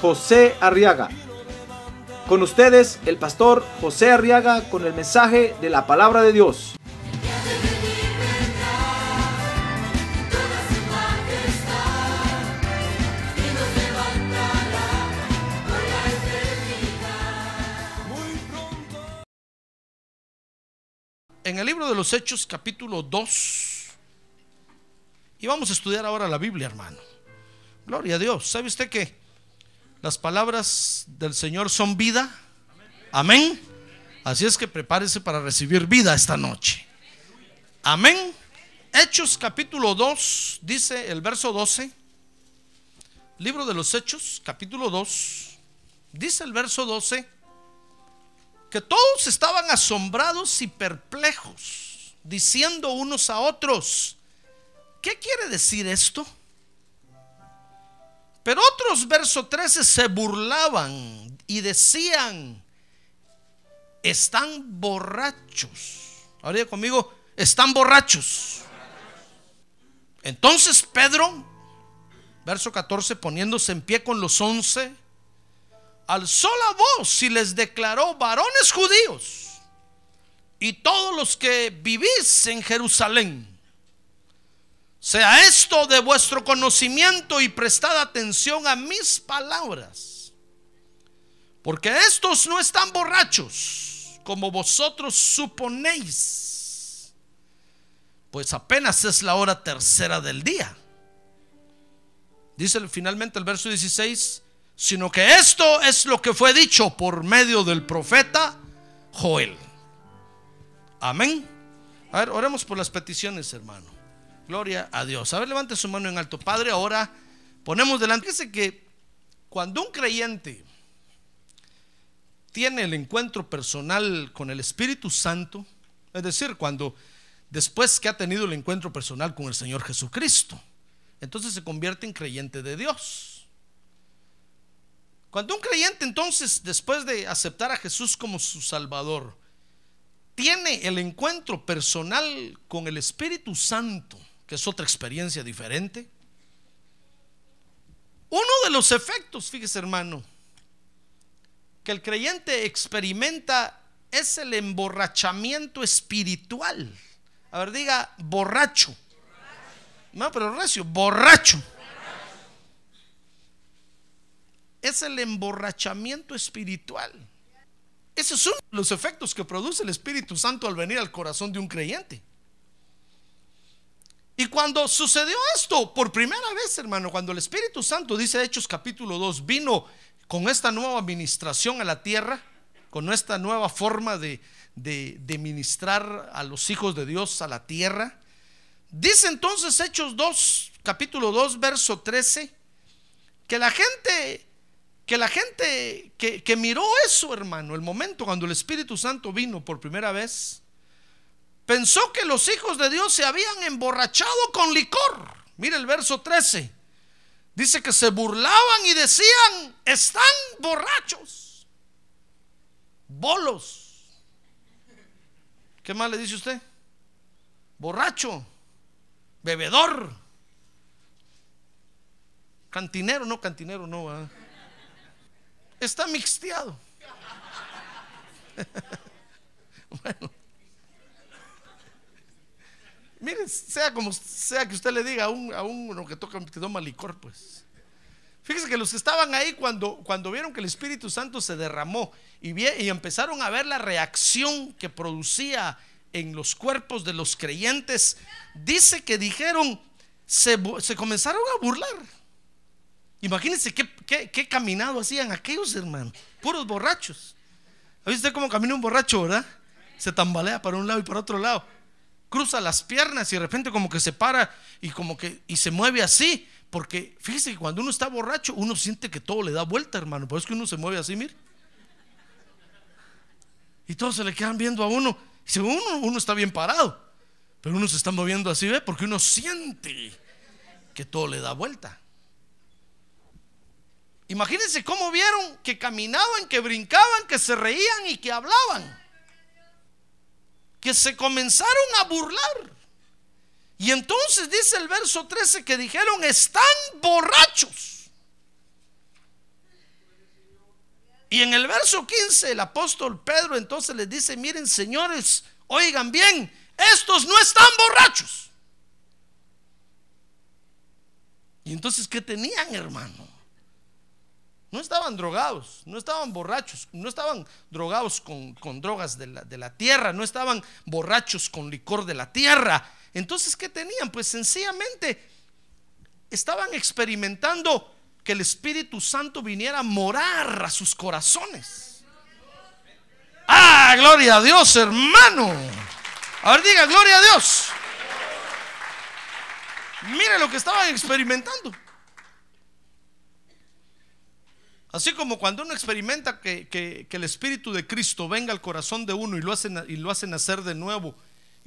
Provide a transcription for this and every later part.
José Arriaga. Con ustedes, el pastor José Arriaga con el mensaje de la palabra de Dios. en el libro de los Hechos capítulo 2. Y vamos a estudiar ahora la Biblia, hermano. Gloria a Dios. ¿Sabe usted que las palabras del Señor son vida? Amén. Así es que prepárese para recibir vida esta noche. Amén. Hechos capítulo 2, dice el verso 12. Libro de los Hechos, capítulo 2. Dice el verso 12 que todos estaban asombrados y perplejos, diciendo unos a otros, ¿qué quiere decir esto? Pero otros, verso 13, se burlaban y decían, están borrachos. Ahora conmigo, están borrachos. Entonces Pedro, verso 14, poniéndose en pie con los once, alzó la voz y les declaró, varones judíos y todos los que vivís en Jerusalén, sea esto de vuestro conocimiento y prestad atención a mis palabras, porque estos no están borrachos como vosotros suponéis, pues apenas es la hora tercera del día. Dice finalmente el verso 16, sino que esto es lo que fue dicho por medio del profeta Joel. Amén. A ver, oremos por las peticiones, hermano. Gloria a Dios. A ver, levante su mano en alto. Padre, ahora ponemos delante. Fíjese que cuando un creyente tiene el encuentro personal con el Espíritu Santo, es decir, cuando después que ha tenido el encuentro personal con el Señor Jesucristo, entonces se convierte en creyente de Dios. Cuando un creyente entonces, después de aceptar a Jesús como su Salvador, tiene el encuentro personal con el Espíritu Santo, que es otra experiencia diferente, uno de los efectos, fíjese hermano, que el creyente experimenta es el emborrachamiento espiritual. A ver, diga borracho. No, pero recio, borracho es el emborrachamiento espiritual. Esos son los efectos que produce el Espíritu Santo al venir al corazón de un creyente. Y cuando sucedió esto por primera vez, hermano, cuando el Espíritu Santo, dice Hechos capítulo 2, vino con esta nueva administración a la tierra, con esta nueva forma de, de, ministrar a los hijos de Dios a la tierra, dice entonces Hechos 2, capítulo 2, verso 13, que la gente que la gente que, miró eso, hermano, el momento cuando el Espíritu Santo vino por primera vez, pensó que los hijos de Dios se habían emborrachado con licor. Mire el verso 13. Dice que se burlaban y decían, están borrachos, bolos. ¿Qué más le dice usted? Borracho, bebedor, cantinero, no, cantinero, no está mixteado. bueno. Miren, sea como sea que usted le diga a, un, a uno que toca que toma licor, pues. Fíjese que los que estaban ahí cuando, cuando vieron que el Espíritu Santo se derramó y, y empezaron a ver la reacción que producía en los cuerpos de los creyentes, dice que dijeron, se, se comenzaron a burlar. Imagínense qué, caminado hacían aquellos hermanos, puros borrachos. ¿Ha visto cómo camina un borracho, verdad? Se tambalea para un lado y para otro lado. Cruza las piernas y de repente como que se para y como que y se mueve así. Porque fíjese que cuando uno está borracho, uno siente que todo le da vuelta, hermano. Por eso que uno se mueve así, mire. Y todos se le quedan viendo a uno. Y según uno, uno está bien parado. Pero uno se está moviendo así, ¿ve? Porque uno siente que todo le da vuelta. Imagínense cómo vieron que caminaban, que brincaban, que se reían y que hablaban. Que se comenzaron a burlar. Y entonces dice el verso 13 que dijeron, están borrachos. Y en el verso 15 el apóstol Pedro entonces les dice, miren señores, oigan bien, estos no están borrachos. Y entonces, ¿qué tenían, hermano? No estaban drogados, no estaban borrachos, no estaban drogados con, drogas de la, de la tierra, no estaban borrachos con licor de la tierra. Entonces, ¿qué tenían? Pues sencillamente estaban experimentando que el Espíritu Santo viniera a morar a sus corazones. Ah, gloria a Dios, hermano. A ver, diga, gloria a Dios. Mire lo que estaban experimentando. Así como cuando uno experimenta que, el Espíritu de Cristo venga al corazón de uno y lo, hace, y lo nacer de nuevo,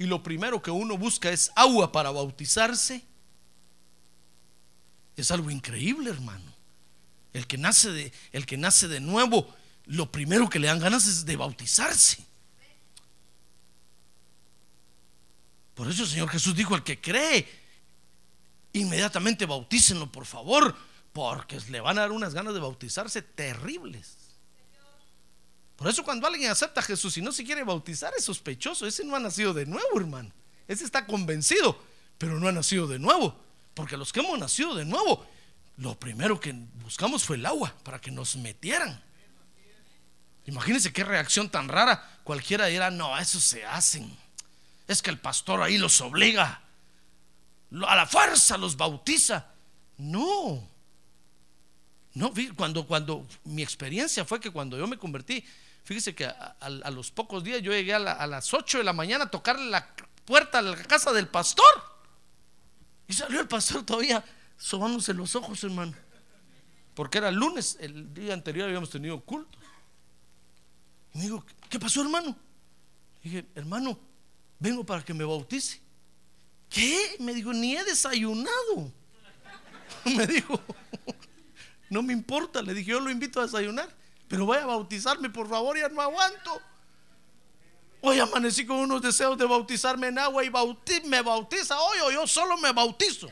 y lo primero que uno busca es agua para bautizarse, es algo increíble, hermano. El que nace de, el que nace de nuevo, lo primero que le dan ganas es de bautizarse. Por eso el Señor Jesús dijo, el que cree, inmediatamente bautícenlo, por favor porque le van a dar unas ganas de bautizarse terribles. Por eso cuando alguien acepta a Jesús y no se quiere bautizar es sospechoso. Ese no ha nacido de nuevo, hermano. Ese está convencido, pero no ha nacido de nuevo. Porque los que hemos nacido de nuevo, lo primero que buscamos fue el agua para que nos metieran. Imagínense qué reacción tan rara. Cualquiera dirá, no, eso se hacen. Es que el pastor ahí los obliga. A la fuerza los bautiza. No, no, cuando, cuando mi experiencia fue que cuando yo me convertí, fíjese que a, los pocos días yo llegué a, las 8 de la mañana a tocarle la puerta a la casa del pastor. Y salió el pastor todavía sobándose los ojos, hermano. Porque era lunes, el día anterior habíamos tenido culto. Y me dijo, ¿qué pasó, hermano? dije, hermano, vengo para que me bautice. ¿Qué? Me dijo, ni he desayunado. me dijo. No me importa, le dije, yo lo invito a desayunar, pero vaya a bautizarme, por favor, ya no aguanto. Hoy amanecí con unos deseos de bautizarme en agua y me bautiza hoy o yo solo me bautizo.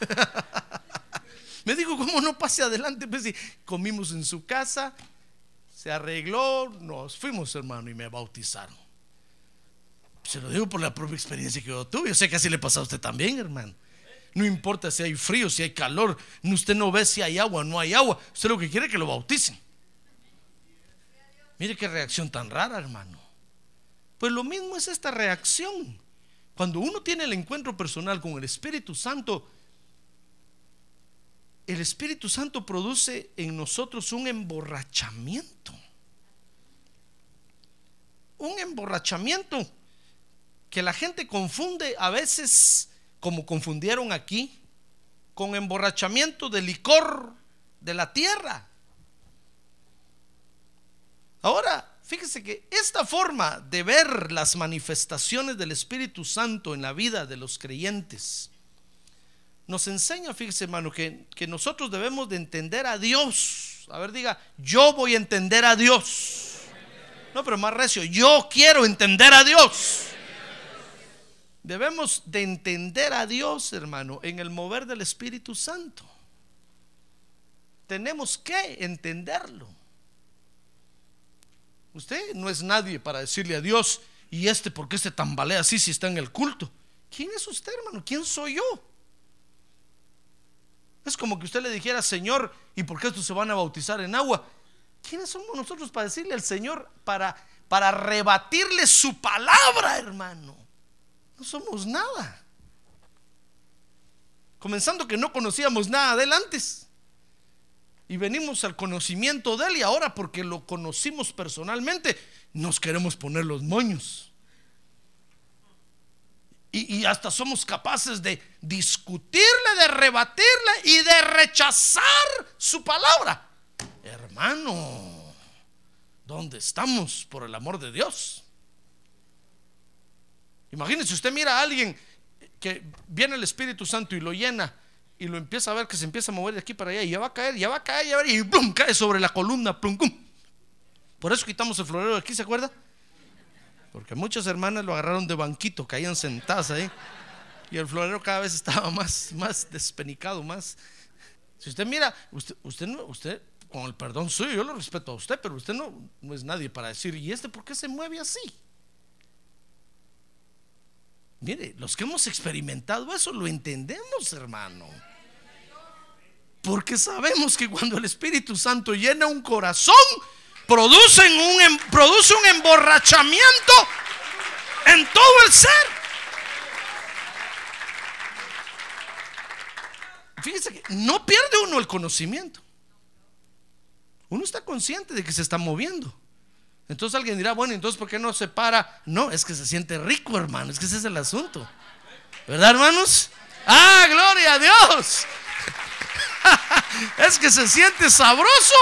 me dijo, ¿cómo no pase adelante? Pues comimos en su casa, se arregló, nos fuimos, hermano, y me bautizaron. Se lo digo por la propia experiencia que yo tuve. Yo sé que así le pasa a usted también, hermano. No importa si hay frío, si hay calor. Usted no ve si hay agua o no hay agua. Usted lo que quiere es que lo bauticen. Mire qué reacción tan rara, hermano. Pues lo mismo es esta reacción. Cuando uno tiene el encuentro personal con el Espíritu Santo, el Espíritu Santo produce en nosotros un emborrachamiento. Un emborrachamiento que la gente confunde a veces como confundieron aquí, con emborrachamiento de licor de la tierra. Ahora, fíjese que esta forma de ver las manifestaciones del Espíritu Santo en la vida de los creyentes nos enseña, fíjese hermano, que, que nosotros debemos de entender a Dios. A ver, diga, yo voy a entender a Dios. No, pero más recio, yo quiero entender a Dios. Debemos de entender a Dios, hermano, en el mover del Espíritu Santo. Tenemos que entenderlo. Usted no es nadie para decirle a Dios, y este, ¿por qué se tambalea así si está en el culto? ¿Quién es usted, hermano? ¿Quién soy yo? Es como que usted le dijera, Señor, ¿y por qué estos se van a bautizar en agua? ¿Quiénes somos nosotros para decirle al Señor, para, para rebatirle su palabra, hermano? No somos nada. Comenzando que no conocíamos nada de él antes. Y venimos al conocimiento de él y ahora porque lo conocimos personalmente, nos queremos poner los moños. Y, y hasta somos capaces de discutirle, de rebatirle y de rechazar su palabra. Hermano, ¿dónde estamos por el amor de Dios? Imagínense, usted mira a alguien que viene el Espíritu Santo y lo llena y lo empieza a ver que se empieza a mover de aquí para allá y ya va a caer, ya va a caer, ya va a caer y ¡plum! cae sobre la columna, plum, plum. Por eso quitamos el florero de aquí, ¿se acuerda? Porque muchas hermanas lo agarraron de banquito, caían sentadas ahí. Y el florero cada vez estaba más, más despenicado, más. Si usted mira, usted, usted no, usted, con el perdón suyo, yo lo respeto a usted, pero usted no, no es nadie para decir, ¿y este por qué se mueve así? Mire, los que hemos experimentado eso lo entendemos, hermano. Porque sabemos que cuando el Espíritu Santo llena un corazón, producen un, em- produce un emborrachamiento en todo el ser. Fíjese que no pierde uno el conocimiento. Uno está consciente de que se está moviendo. Entonces alguien dirá, bueno, entonces ¿por qué no se para? No, es que se siente rico, hermano. Es que ese es el asunto. ¿Verdad, hermanos? Ah, gloria a Dios. es que se siente sabroso.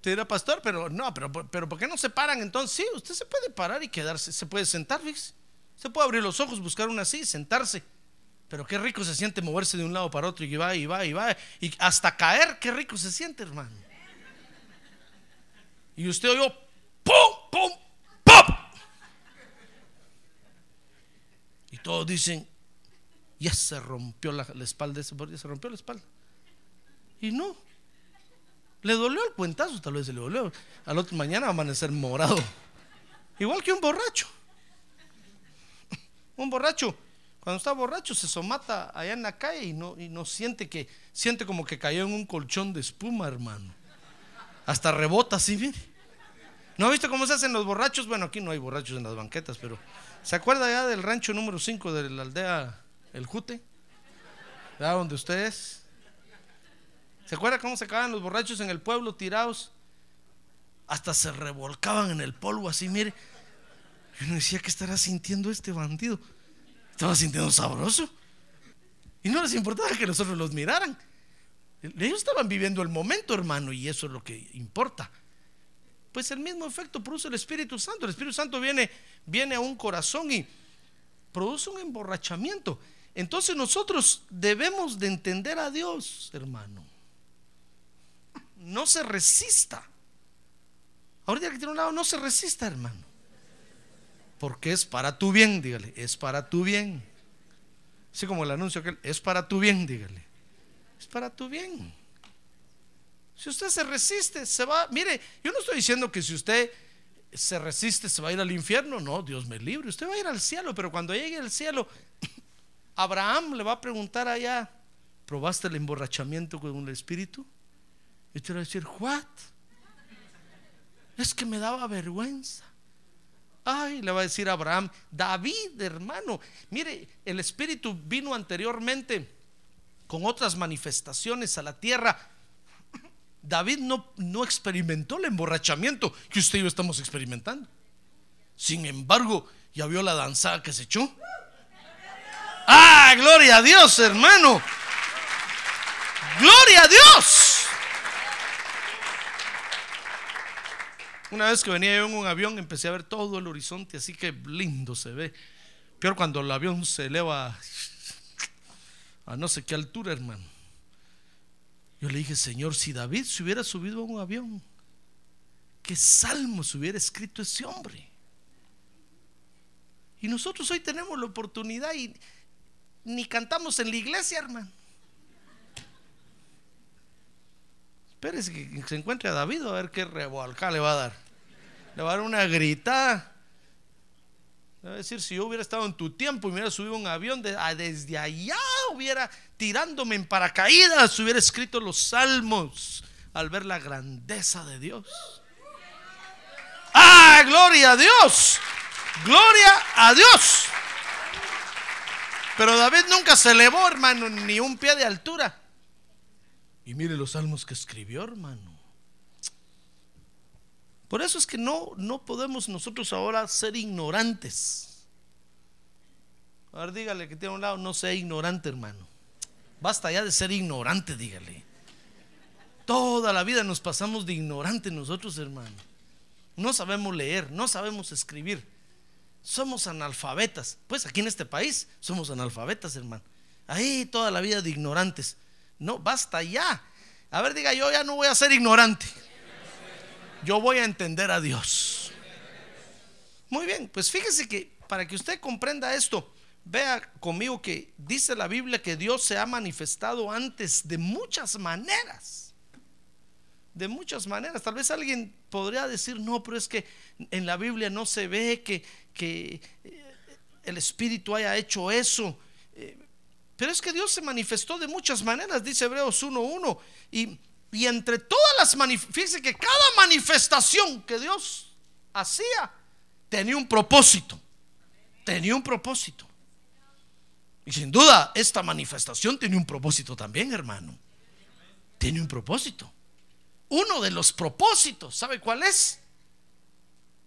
Te dirá, pastor, pero no, pero, pero ¿por qué no se paran entonces? Sí, usted se puede parar y quedarse, se puede sentar, fíjese. Se puede abrir los ojos, buscar una así, sentarse. Pero qué rico se siente moverse de un lado para otro y va y va y va. Y hasta caer, qué rico se siente, hermano. Y usted oyó, ¡pum, pum, pum! Y todos dicen, ya se rompió la, la espalda ya se rompió la espalda. Y no, le dolió el cuentazo, tal vez se le dolió. Al otro mañana va a amanecer morado. Igual que un borracho. Un borracho, cuando está borracho, se somata allá en la calle y no, y no siente que, siente como que cayó en un colchón de espuma, hermano. Hasta rebota así, mire. ¿No viste cómo se hacen los borrachos? Bueno, aquí no hay borrachos en las banquetas, pero ¿se acuerda ya del rancho número 5 de la aldea El Jute? ¿Ya donde usted es? ¿Se acuerda cómo se quedaban los borrachos en el pueblo tirados? Hasta se revolcaban en el polvo así, mire. Y uno decía, ¿qué estará sintiendo este bandido? Estaba sintiendo sabroso. Y no les importaba que nosotros los miraran. Ellos estaban viviendo el momento, hermano, y eso es lo que importa. Pues el mismo efecto produce el Espíritu Santo. El Espíritu Santo viene, viene a un corazón y produce un emborrachamiento. Entonces nosotros debemos de entender a Dios, hermano. No se resista. Ahorita que tiene un lado, no se resista, hermano. Porque es para tu bien, dígale, es para tu bien. Así como el anuncio que es para tu bien, dígale. Es para tu bien. Si usted se resiste, se va. Mire, yo no estoy diciendo que si usted se resiste, se va a ir al infierno. No, Dios me libre. Usted va a ir al cielo, pero cuando llegue al cielo, Abraham le va a preguntar allá: ¿probaste el emborrachamiento con el espíritu? Y usted va a decir: ¿What? Es que me daba vergüenza. Ay, le va a decir Abraham, David, hermano, mire, el Espíritu vino anteriormente con otras manifestaciones a la tierra. David no, no experimentó el emborrachamiento que usted y yo estamos experimentando. Sin embargo, ya vio la danzada que se echó. Ah, gloria a Dios, hermano. Gloria a Dios. Una vez que venía yo en un avión, empecé a ver todo el horizonte, así que lindo se ve. Peor cuando el avión se eleva a no sé qué altura, hermano. Yo le dije, Señor, si David se hubiera subido a un avión, ¿qué salmos hubiera escrito ese hombre? Y nosotros hoy tenemos la oportunidad y ni cantamos en la iglesia, hermano. Espérese que se encuentre a David a ver qué revolca le va a dar. Le va a dar una gritada. A decir, si yo hubiera estado en tu tiempo y hubiera subido un avión, de- desde allá hubiera tirándome en paracaídas, hubiera escrito los salmos al ver la grandeza de Dios. ¡Ah, gloria a Dios! ¡Gloria a Dios! Pero David nunca se elevó, hermano, ni un pie de altura. Y mire los salmos que escribió, hermano. Por eso es que no, no podemos nosotros ahora ser ignorantes. A ver, dígale que tiene un lado, no sea ignorante, hermano. Basta ya de ser ignorante, dígale. Toda la vida nos pasamos de ignorante nosotros, hermano. No sabemos leer, no sabemos escribir. Somos analfabetas. Pues aquí en este país somos analfabetas, hermano. Ahí toda la vida de ignorantes. No, basta ya. A ver, diga, yo ya no voy a ser ignorante. Yo voy a entender a Dios. Muy bien, pues fíjese que para que usted comprenda esto, vea conmigo que dice la Biblia que Dios se ha manifestado antes de muchas maneras. De muchas maneras. Tal vez alguien podría decir, no, pero es que en la Biblia no se ve que, que eh, el Espíritu haya hecho eso. Eh, pero es que Dios se manifestó de muchas maneras, dice Hebreos 1.1. Y, y entre todas las manifestaciones, que cada manifestación que Dios hacía tenía un propósito. Tenía un propósito. Y sin duda, esta manifestación tiene un propósito también, hermano. Tiene un propósito. Uno de los propósitos, ¿sabe cuál es?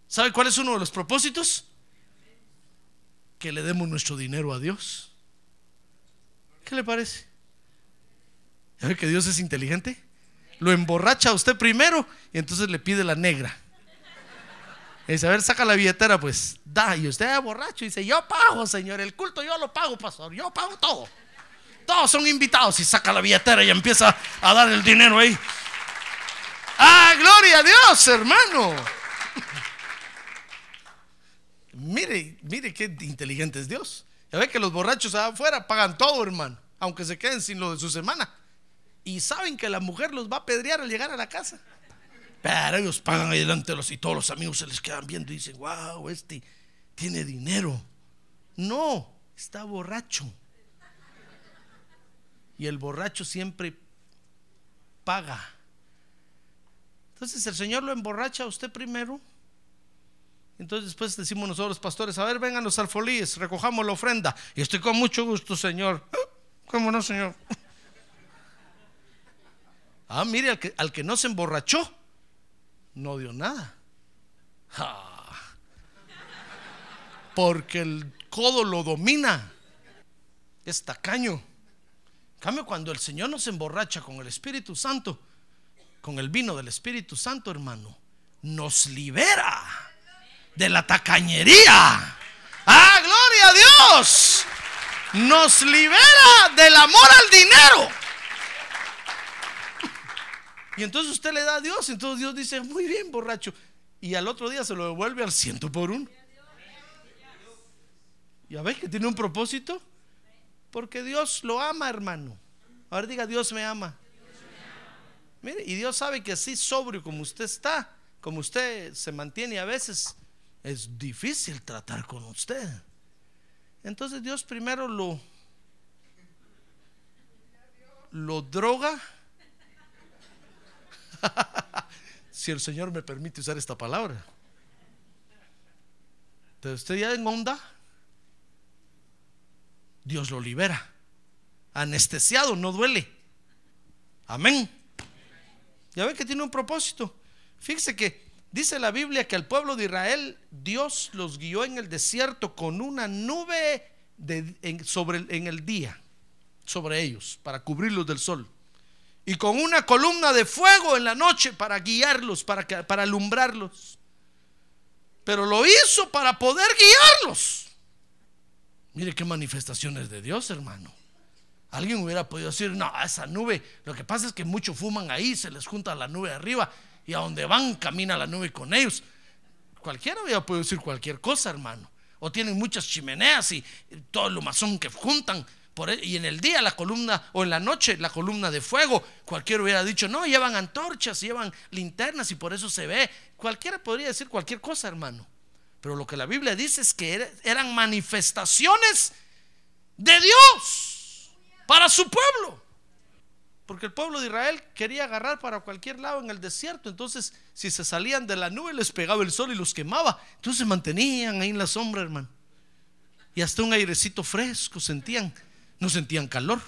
¿Sabe cuál es uno de los propósitos? Que le demos nuestro dinero a Dios. ¿Qué le parece? ¿Ya ve que Dios es inteligente? Lo emborracha a usted primero y entonces le pide la negra. Y dice, a ver, saca la billetera, pues da. Y usted es borracho y dice, yo pago, señor, el culto yo lo pago, pastor, yo pago todo. Todos son invitados y saca la billetera y empieza a dar el dinero ahí. ¡Ah, gloria a Dios, hermano! mire, mire qué inteligente es Dios. Ya ve que los borrachos afuera pagan todo, hermano, aunque se queden sin lo de su semana. Y saben que la mujer los va a pedrear al llegar a la casa. Pero ellos pagan ahí delante de los y todos los amigos se les quedan viendo y dicen, wow, este tiene dinero. No, está borracho. Y el borracho siempre paga. Entonces el Señor lo emborracha a usted primero entonces después decimos nosotros, pastores, a ver, vengan los alfolíes, recojamos la ofrenda. Y estoy con mucho gusto, Señor. ¿Cómo no, Señor? Ah, mire, al que, al que no se emborrachó, no dio nada. Porque el codo lo domina. Es tacaño. En cambio, cuando el Señor nos emborracha con el Espíritu Santo, con el vino del Espíritu Santo, hermano, nos libera de la tacañería. Ah, gloria a Dios. Nos libera del amor al dinero. Y entonces usted le da a Dios, entonces Dios dice, muy bien, borracho. Y al otro día se lo devuelve al ciento por uno. ¿Ya ves que tiene un propósito? Porque Dios lo ama, hermano. Ahora diga, Dios me ama. Mire, y Dios sabe que así sobrio como usted está, como usted se mantiene a veces, es difícil tratar con usted. Entonces Dios primero lo lo droga. si el Señor me permite usar esta palabra. Pero usted ya en onda, Dios lo libera. Anestesiado, no duele. Amén. Ya ve que tiene un propósito. Fíjese que Dice la Biblia que al pueblo de Israel Dios los guió en el desierto con una nube sobre, en el día, sobre ellos, para cubrirlos del sol. Y con una columna de fuego en la noche para guiarlos, para, para alumbrarlos. Pero lo hizo para poder guiarlos. Mire qué manifestaciones de Dios, hermano. Alguien hubiera podido decir, no, esa nube, lo que pasa es que muchos fuman ahí, se les junta la nube arriba y a donde van camina la nube con ellos. Cualquiera hubiera podido decir cualquier cosa, hermano. O tienen muchas chimeneas y todo el lumazón que juntan. E, y en el día la columna, o en la noche la columna de fuego, cualquiera hubiera dicho, no, llevan antorchas, llevan linternas y por eso se ve. Cualquiera podría decir cualquier cosa, hermano. Pero lo que la Biblia dice es que eran manifestaciones de Dios para su pueblo. Porque el pueblo de Israel quería agarrar para cualquier lado en el desierto. Entonces, si se salían de la nube, les pegaba el sol y los quemaba. Entonces se mantenían ahí en la sombra, hermano. Y hasta un airecito fresco sentían. No sentían calor.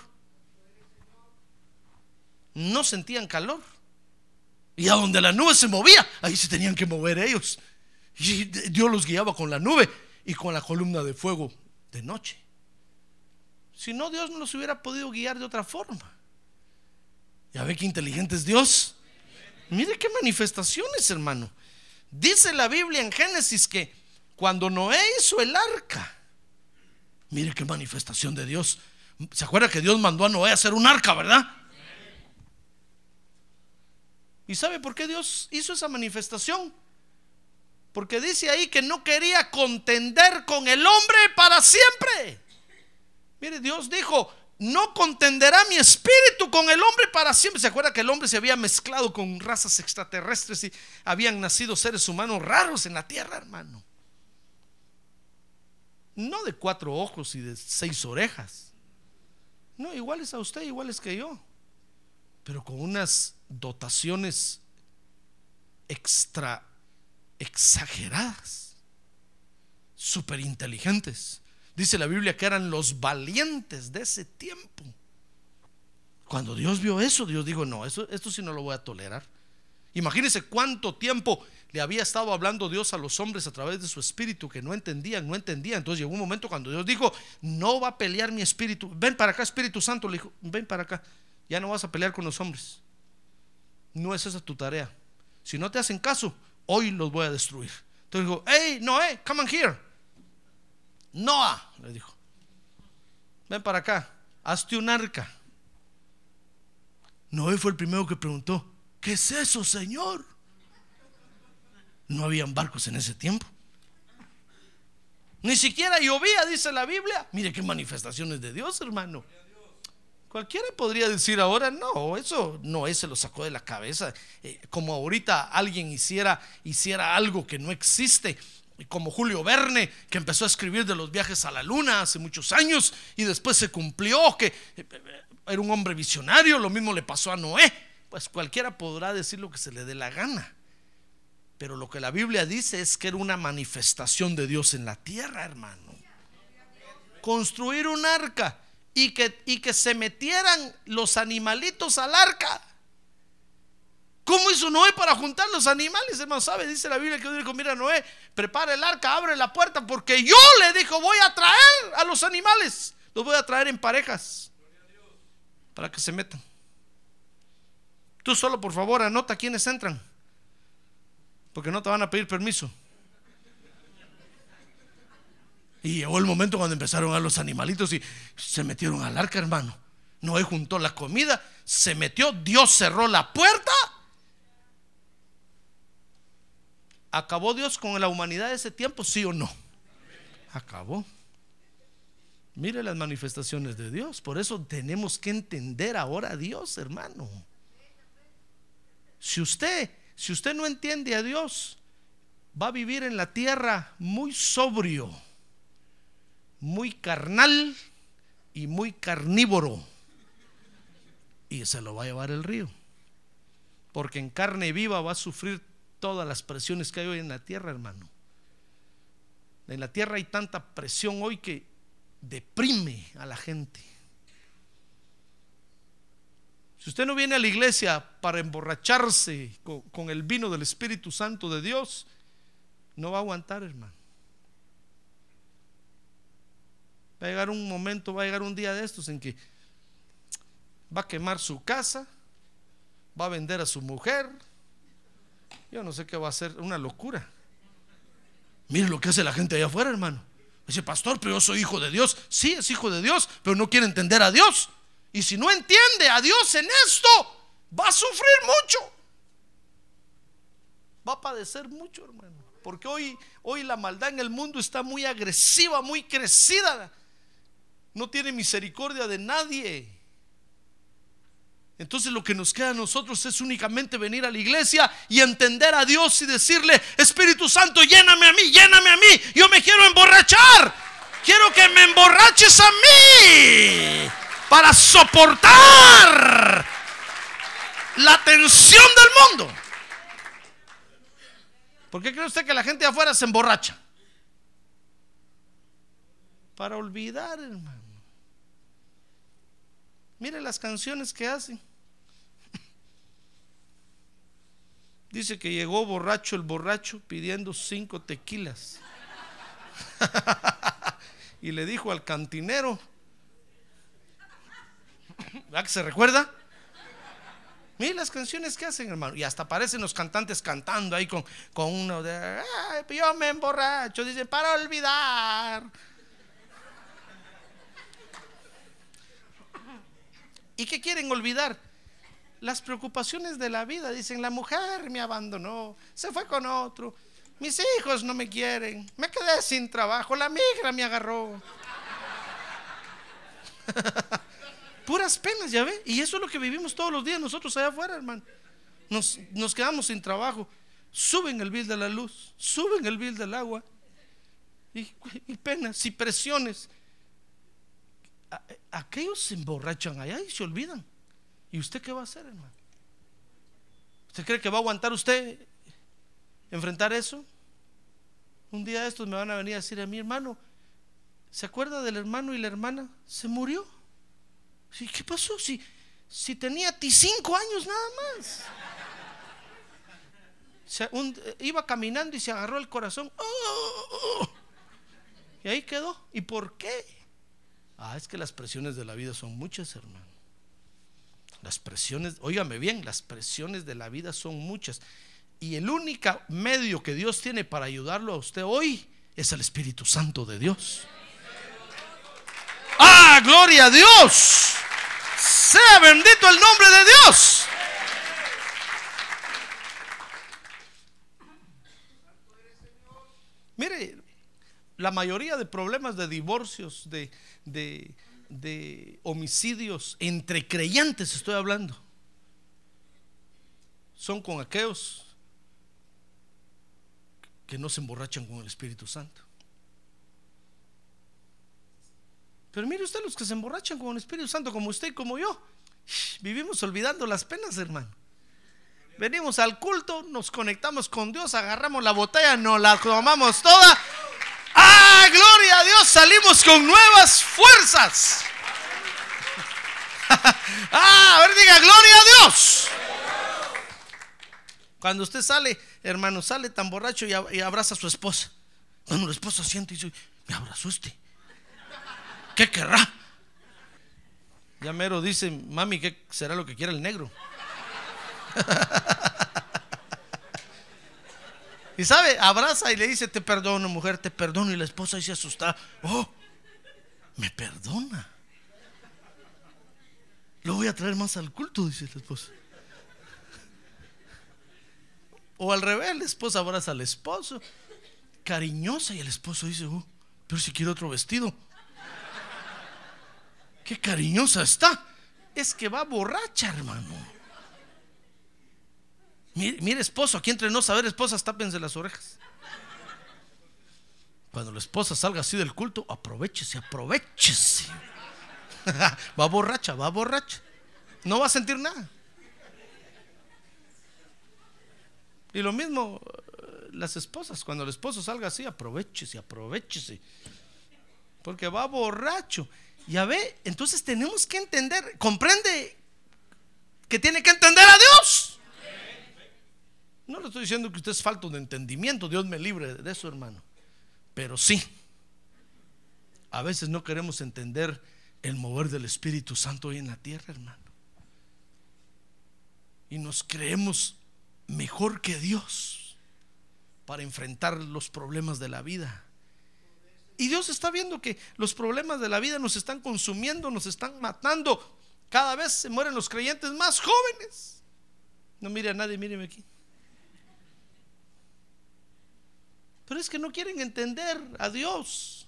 No sentían calor. Y a donde la nube se movía, ahí se tenían que mover ellos. Y Dios los guiaba con la nube y con la columna de fuego de noche. Si no, Dios no los hubiera podido guiar de otra forma. Ya ve qué inteligente es Dios. Mire qué manifestaciones, hermano. Dice la Biblia en Génesis que cuando Noé hizo el arca, mire qué manifestación de Dios. ¿Se acuerda que Dios mandó a Noé a hacer un arca, verdad? ¿Y sabe por qué Dios hizo esa manifestación? Porque dice ahí que no quería contender con el hombre para siempre. Mire, Dios dijo, no contenderá mi espíritu con el hombre para siempre. ¿Se acuerda que el hombre se había mezclado con razas extraterrestres y habían nacido seres humanos raros en la tierra, hermano? No de cuatro ojos y de seis orejas. No, iguales a usted, iguales que yo. Pero con unas dotaciones extra exageradas, súper inteligentes. Dice la Biblia que eran los valientes de ese tiempo. Cuando Dios vio eso, Dios dijo, no, eso, esto sí no lo voy a tolerar. Imagínense cuánto tiempo le había estado hablando Dios a los hombres a través de su espíritu que no entendían, no entendían. Entonces llegó un momento cuando Dios dijo, no va a pelear mi espíritu. Ven para acá, Espíritu Santo. Le dijo, ven para acá. Ya no vas a pelear con los hombres. No es esa tu tarea. Si no te hacen caso, hoy los voy a destruir. Entonces dijo, hey, Noé, come on here. Noah, le dijo, ven para acá, hazte un arca. Noé fue el primero que preguntó, ¿qué es eso, Señor? No habían barcos en ese tiempo. Ni siquiera llovía, dice la Biblia. Mire qué manifestaciones de Dios, hermano. Cualquiera podría decir ahora, no, eso Noé se lo sacó de la cabeza. Eh, como ahorita alguien hiciera, hiciera algo que no existe como Julio Verne, que empezó a escribir de los viajes a la luna hace muchos años y después se cumplió, que eh, era un hombre visionario, lo mismo le pasó a Noé. Pues cualquiera podrá decir lo que se le dé la gana. Pero lo que la Biblia dice es que era una manifestación de Dios en la tierra, hermano. Construir un arca y que, y que se metieran los animalitos al arca. ¿Cómo hizo Noé para juntar los animales? Hermano, ¿sabe? Dice la Biblia que Dios dijo, mira Noé, prepara el arca, abre la puerta, porque yo le dijo, voy a traer a los animales. Los voy a traer en parejas. Para que se metan. Tú solo, por favor, anota quiénes entran. Porque no te van a pedir permiso. Y llegó el momento cuando empezaron a los animalitos y se metieron al arca, hermano. Noé juntó la comida, se metió, Dios cerró la puerta ¿Acabó Dios con la humanidad de ese tiempo? ¿Sí o no? Acabó. Mire las manifestaciones de Dios. Por eso tenemos que entender ahora a Dios, hermano. Si usted, si usted no entiende a Dios, va a vivir en la tierra muy sobrio, muy carnal y muy carnívoro. Y se lo va a llevar el río. Porque en carne viva va a sufrir todas las presiones que hay hoy en la tierra, hermano. En la tierra hay tanta presión hoy que deprime a la gente. Si usted no viene a la iglesia para emborracharse con, el vino del Espíritu Santo de Dios, no va a aguantar, hermano. Va a llegar un momento, va a llegar un día de estos en que va a quemar su casa, va a vender a su mujer, yo no sé qué va a ser, una locura. Mire lo que hace la gente allá afuera, hermano. Dice, pastor, pero yo soy hijo de Dios. Sí, es hijo de Dios, pero no quiere entender a Dios. Y si no entiende a Dios en esto, va a sufrir mucho. Va a padecer mucho, hermano. Porque hoy, hoy la maldad en el mundo está muy agresiva, muy crecida. No tiene misericordia de nadie. Entonces lo que nos queda a nosotros es únicamente venir a la iglesia y entender a Dios y decirle, Espíritu Santo, lléname a mí, lléname a mí, yo me quiero emborrachar, quiero que me emborraches a mí para soportar la tensión del mundo. ¿Por qué cree usted que la gente de afuera se emborracha? Para olvidar, hermano. Mire las canciones que hacen. Dice que llegó borracho el borracho pidiendo cinco tequilas. y le dijo al cantinero, ¿verdad que se recuerda? Mira las canciones que hacen, hermano. Y hasta aparecen los cantantes cantando ahí con, con uno de, "Ay, yo me emborracho. Dice, para olvidar. ¿Y qué quieren olvidar? Las preocupaciones de la vida. Dicen, la mujer me abandonó, se fue con otro. Mis hijos no me quieren. Me quedé sin trabajo. La migra me agarró. Puras penas, ya ve. Y eso es lo que vivimos todos los días nosotros allá afuera, hermano. Nos, nos quedamos sin trabajo. Suben el bill de la luz, suben el bill del agua. Y, y penas y presiones. Aquellos se emborrachan allá y se olvidan. ¿Y usted qué va a hacer, hermano? ¿Usted cree que va a aguantar usted enfrentar eso? Un día de estos me van a venir a decir a mi hermano, ¿se acuerda del hermano y la hermana? Se murió. Sí, ¿Qué pasó? Si, si tenía ti cinco años nada más. Iba caminando y se agarró el corazón. ¡Oh! Y ahí quedó. ¿Y por qué? Ah, es que las presiones de la vida son muchas, hermano. Las presiones, óigame bien, las presiones de la vida son muchas. Y el único medio que Dios tiene para ayudarlo a usted hoy es el Espíritu Santo de Dios. ¡Ah, gloria a Dios! Sea bendito el nombre de Dios. Mire, la mayoría de problemas de divorcios, de, de- homicidios entre creyentes, estoy hablando, son con aquellos que no se emborrachan con el Espíritu Santo. Pero mire usted los que se emborrachan con el Espíritu Santo, como usted y como yo, vivimos olvidando las penas, hermano. Venimos al culto, nos conectamos con Dios, agarramos la botella, nos la tomamos toda. ¡Ah, gloria a Dios! Salimos con nuevas fuerzas. ¡Ah, a ver, diga, gloria a Dios! Cuando usted sale, hermano, sale tan borracho y, ab- y abraza a su esposa. Cuando la esposa siente y dice, me abrazó este. ¿Qué querrá? Ya mero dice, mami, ¿qué será lo que quiere el negro? y sabe, abraza y le dice, te perdono, mujer, te perdono. Y la esposa dice asustada, oh, me perdona. Lo voy a traer más al culto, dice la esposa. O al revés, la esposa abraza al esposo, cariñosa, y el esposo dice, oh, pero si quiere otro vestido. Qué cariñosa está. Es que va borracha, hermano. Mire, esposo, aquí entre no saber esposas, tápense las orejas. Cuando la esposa salga así del culto, aprovechese, aprovechese. va borracha, va borracha. No va a sentir nada. Y lo mismo eh, las esposas, cuando el esposo salga así, aprovechese, aprovechese. Porque va borracho. Ya ve, entonces tenemos que entender, comprende que tiene que entender a Dios. No le estoy diciendo que usted es falto de entendimiento, Dios me libre de eso, hermano. Pero sí, a veces no queremos entender el mover del Espíritu Santo hoy en la tierra, hermano. Y nos creemos mejor que Dios para enfrentar los problemas de la vida. Y Dios está viendo que los problemas de la vida nos están consumiendo, nos están matando. Cada vez se mueren los creyentes más jóvenes. No mire a nadie, míreme aquí. Pero es que no quieren entender a Dios.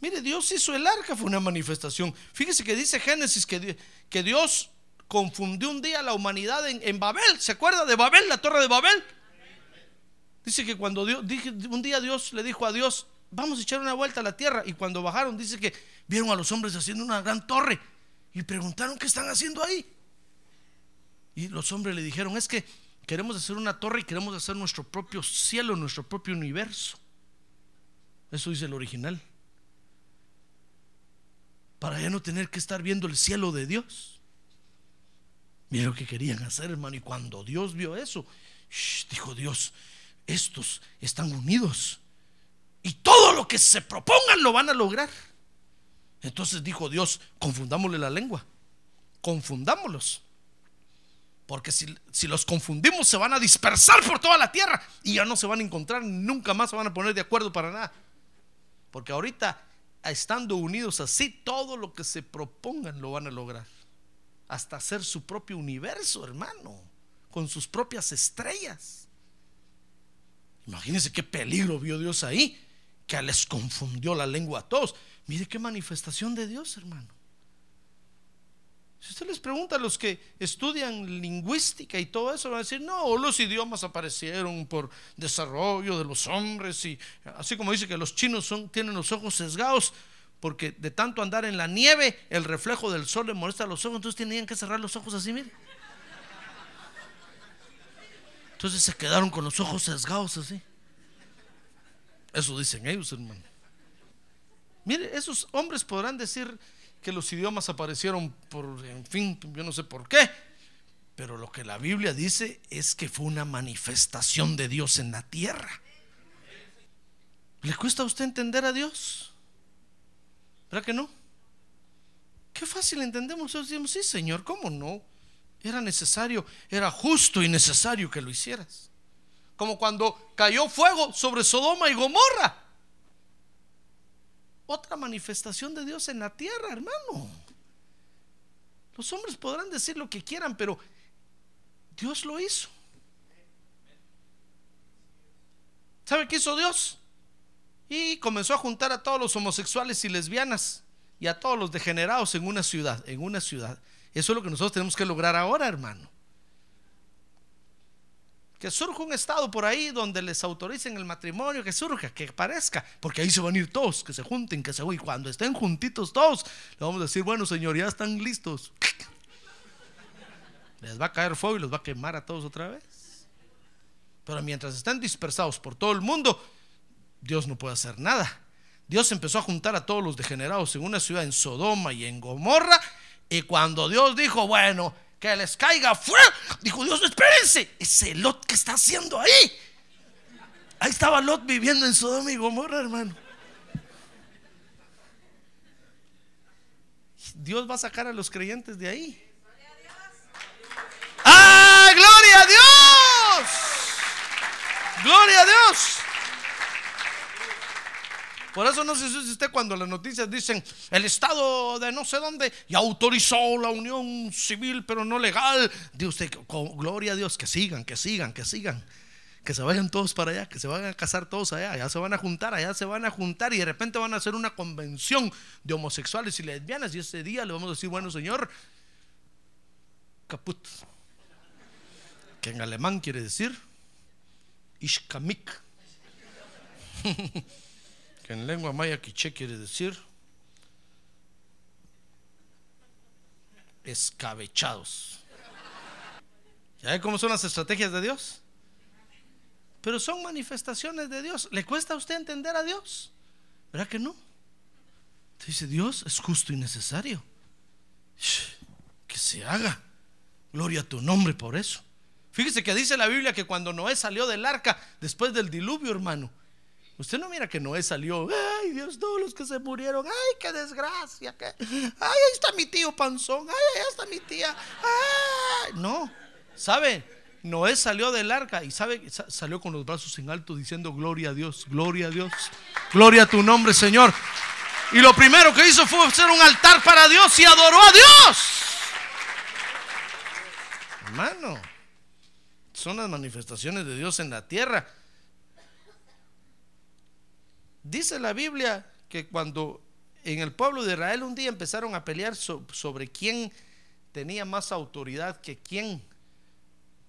Mire, Dios hizo el arca, fue una manifestación. Fíjese que dice Génesis que, que Dios confundió un día la humanidad en, en Babel. ¿Se acuerda de Babel, la torre de Babel? Dice que cuando Dios, un día Dios le dijo a Dios, vamos a echar una vuelta a la tierra. Y cuando bajaron, dice que vieron a los hombres haciendo una gran torre. Y preguntaron, ¿qué están haciendo ahí? Y los hombres le dijeron, es que queremos hacer una torre y queremos hacer nuestro propio cielo, nuestro propio universo. Eso dice el original. Para ya no tener que estar viendo el cielo de Dios. Mira lo que querían hacer, hermano. Y cuando Dios vio eso, dijo Dios, estos están unidos y todo lo que se propongan lo van a lograr. Entonces dijo Dios, confundámosle la lengua, confundámoslos. Porque si, si, los confundimos se van a dispersar por toda la tierra y ya no se van a encontrar, nunca más se van a poner de acuerdo para nada. Porque ahorita, estando unidos así, todo lo que se propongan lo van a lograr. Hasta hacer su propio universo, hermano, con sus propias estrellas. Imagínense qué peligro vio Dios ahí, que les confundió la lengua a todos. Mire qué manifestación de Dios, hermano. Si usted les pregunta a los que estudian lingüística y todo eso, van a decir, no, los idiomas aparecieron por desarrollo de los hombres y así como dice que los chinos tienen los ojos sesgados porque de tanto andar en la nieve, el reflejo del sol le molesta los ojos, entonces tenían que cerrar los ojos así, mire. Entonces se quedaron con los ojos sesgados así. Eso dicen ellos, hermano. Mire, esos hombres podrán decir que los idiomas aparecieron por, en fin, yo no sé por qué, pero lo que la Biblia dice es que fue una manifestación de Dios en la tierra. ¿Le cuesta a usted entender a Dios? ¿Verdad que no? Qué fácil entendemos. Decimos, sí, Señor, ¿cómo no? Era necesario, era justo y necesario que lo hicieras. Como cuando cayó fuego sobre Sodoma y Gomorra. Otra manifestación de Dios en la tierra, hermano. Los hombres podrán decir lo que quieran, pero Dios lo hizo. ¿Sabe qué hizo Dios? Y comenzó a juntar a todos los homosexuales y lesbianas y a todos los degenerados en una ciudad, en una ciudad. Eso es lo que nosotros tenemos que lograr ahora, hermano. Que surja un estado por ahí donde les autoricen el matrimonio, que surja, que parezca, porque ahí se van a ir todos, que se junten, que se y cuando estén juntitos todos, le vamos a decir, bueno, señor, ya están listos. Les va a caer fuego y los va a quemar a todos otra vez. Pero mientras estén dispersados por todo el mundo, Dios no puede hacer nada. Dios empezó a juntar a todos los degenerados en una ciudad en Sodoma y en Gomorra. Y cuando Dios dijo, bueno, que les caiga fuego, dijo Dios, espérense, ese Lot que está haciendo ahí. Ahí estaba Lot viviendo en Sodoma y Gomorra, hermano. Dios va a sacar a los creyentes de ahí. ¡Ah, gloria a Dios! ¡Gloria a Dios! Por eso no sé si usted cuando las noticias dicen el Estado de no sé dónde y autorizó la unión civil pero no legal, dice usted, gloria a Dios, que sigan, que sigan, que sigan. Que se vayan todos para allá, que se vayan a casar todos allá, allá se van a juntar, allá se van a juntar y de repente van a hacer una convención de homosexuales y lesbianas y ese día le vamos a decir, bueno señor, caput, que en alemán quiere decir Ishkamik. que en lengua maya quiche quiere decir escabechados. ¿Ya ve cómo son las estrategias de Dios? Pero son manifestaciones de Dios. ¿Le cuesta a usted entender a Dios? ¿Verdad que no? Dice Dios es justo y necesario. Que se haga. Gloria a tu nombre por eso. Fíjese que dice la Biblia que cuando Noé salió del arca después del diluvio, hermano, Usted no mira que Noé salió, ay Dios, todos los que se murieron, ay, qué desgracia, ay, ahí está mi tío panzón, ay, ahí está mi tía, ay. No, ¿sabe? Noé salió del arca y sabe, salió con los brazos en alto diciendo, gloria a Dios, gloria a Dios, gloria a tu nombre, Señor. Y lo primero que hizo fue hacer un altar para Dios y adoró a Dios. Hermano, son las manifestaciones de Dios en la tierra. Dice la Biblia que cuando en el pueblo de Israel un día empezaron a pelear sobre quién tenía más autoridad que quién.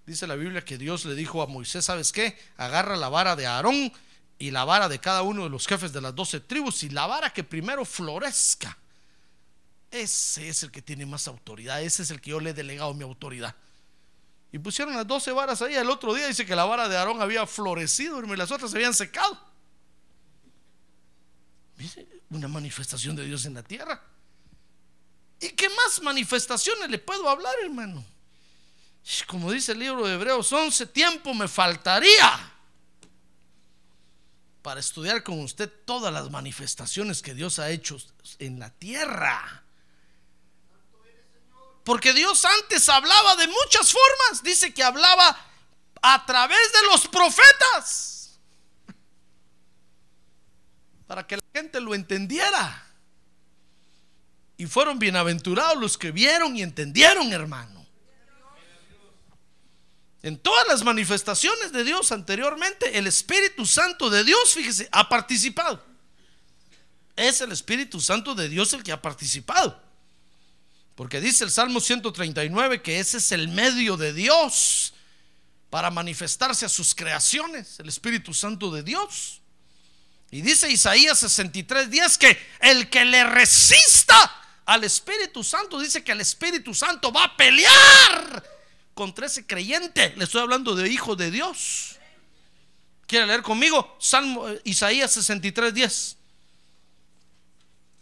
Dice la Biblia que Dios le dijo a Moisés, ¿sabes qué? Agarra la vara de Aarón y la vara de cada uno de los jefes de las doce tribus y la vara que primero florezca. Ese es el que tiene más autoridad, ese es el que yo le he delegado mi autoridad. Y pusieron las doce varas ahí. El otro día dice que la vara de Aarón había florecido y las otras se habían secado una manifestación de Dios en la tierra. ¿Y qué más manifestaciones le puedo hablar, hermano? Como dice el libro de Hebreos 11, tiempo me faltaría para estudiar con usted todas las manifestaciones que Dios ha hecho en la tierra. Porque Dios antes hablaba de muchas formas. Dice que hablaba a través de los profetas. Para que la gente lo entendiera. Y fueron bienaventurados los que vieron y entendieron, hermano. En todas las manifestaciones de Dios anteriormente, el Espíritu Santo de Dios, fíjese, ha participado. Es el Espíritu Santo de Dios el que ha participado. Porque dice el Salmo 139 que ese es el medio de Dios para manifestarse a sus creaciones, el Espíritu Santo de Dios. Y dice Isaías 63, 10 que el que le resista al Espíritu Santo, dice que el Espíritu Santo va a pelear contra ese creyente. Le estoy hablando de hijo de Dios. ¿Quiere leer conmigo? Salmo eh, Isaías 63, 10.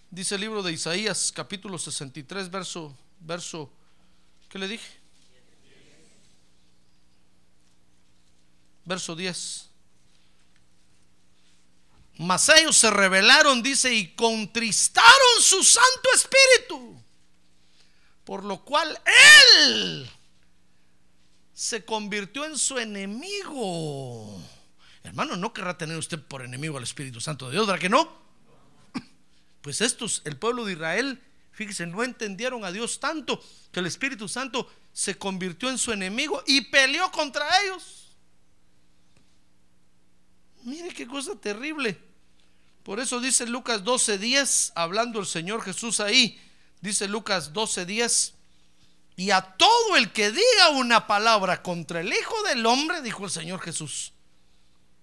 Dice el libro de Isaías, capítulo 63, verso, verso, ¿qué le dije? Verso 10. Mas ellos se rebelaron, dice, y contristaron su Santo Espíritu. Por lo cual Él se convirtió en su enemigo. Hermano, no querrá tener usted por enemigo al Espíritu Santo de Dios, ¿verdad que no? Pues estos, el pueblo de Israel, fíjese, no entendieron a Dios tanto que el Espíritu Santo se convirtió en su enemigo y peleó contra ellos. Mire qué cosa terrible. Por eso dice Lucas 12:10, hablando el Señor Jesús ahí, dice Lucas 12:10, y a todo el que diga una palabra contra el Hijo del Hombre, dijo el Señor Jesús,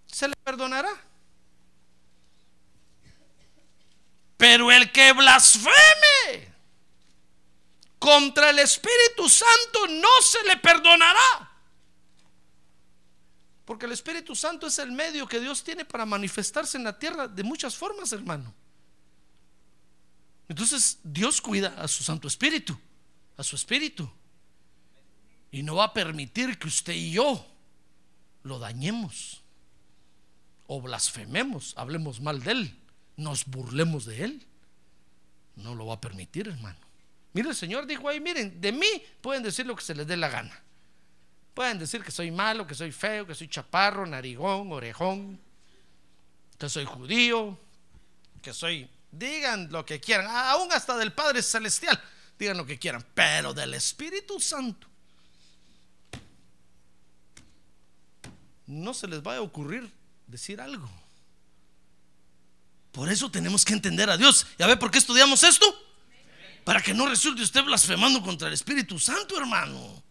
se le perdonará. Pero el que blasfeme contra el Espíritu Santo no se le perdonará. Porque el Espíritu Santo es el medio que Dios tiene para manifestarse en la tierra de muchas formas, hermano. Entonces Dios cuida a su Santo Espíritu, a su Espíritu. Y no va a permitir que usted y yo lo dañemos o blasfememos, hablemos mal de él nos burlemos de Él. No lo va a permitir, hermano. Mire, el Señor dijo ahí, miren, de mí pueden decir lo que se les dé la gana. Pueden decir que soy malo, que soy feo, que soy chaparro, narigón, orejón, que soy judío, que soy... Digan lo que quieran, aún hasta del Padre Celestial, digan lo que quieran, pero del Espíritu Santo. No se les va a ocurrir decir algo. Por eso tenemos que entender a Dios. ¿Y a ver por qué estudiamos esto? Para que no resulte usted blasfemando contra el Espíritu Santo, hermano.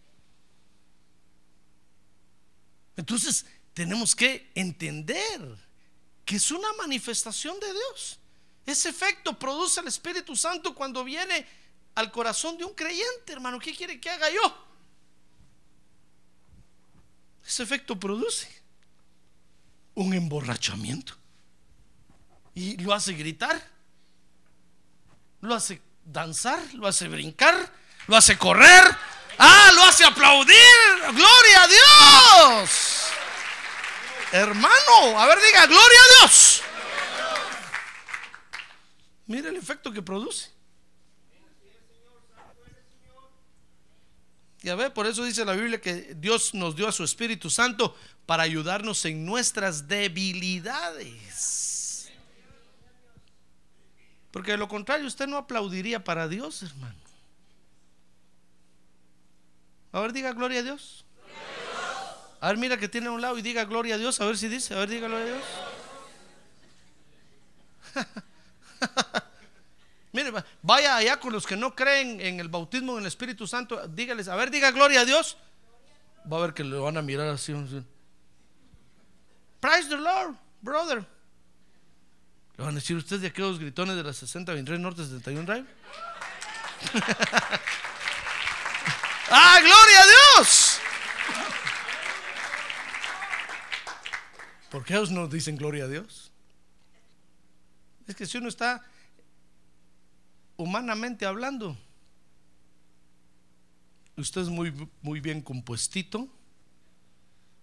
Entonces, tenemos que entender que es una manifestación de Dios. Ese efecto produce el Espíritu Santo cuando viene al corazón de un creyente, hermano. ¿Qué quiere que haga yo? Ese efecto produce un emborrachamiento y lo hace gritar, lo hace danzar, lo hace brincar, lo hace correr, ah, lo hace aplaudir, gloria a Dios. Hermano, a ver, diga, gloria a Dios. Mira el efecto que produce. Y a ver, por eso dice la Biblia que Dios nos dio a su Espíritu Santo para ayudarnos en nuestras debilidades. Porque de lo contrario, usted no aplaudiría para Dios, hermano. A ver, diga gloria a Dios. A ver, mira que tiene a un lado y diga gloria a Dios. A ver si dice. A ver, diga gloria a Dios. Mire, vaya allá con los que no creen en el bautismo en el Espíritu Santo. Dígales, a ver, diga gloria a Dios. Va a ver que le van a mirar así. Praise the Lord, brother van a decir ustedes de aquellos gritones de la 60 23 Norte 71 Drive. ¡Ah, gloria a Dios! ¿Por qué ellos no dicen gloria a Dios? Es que si uno está humanamente hablando, usted es muy, muy bien compuestito,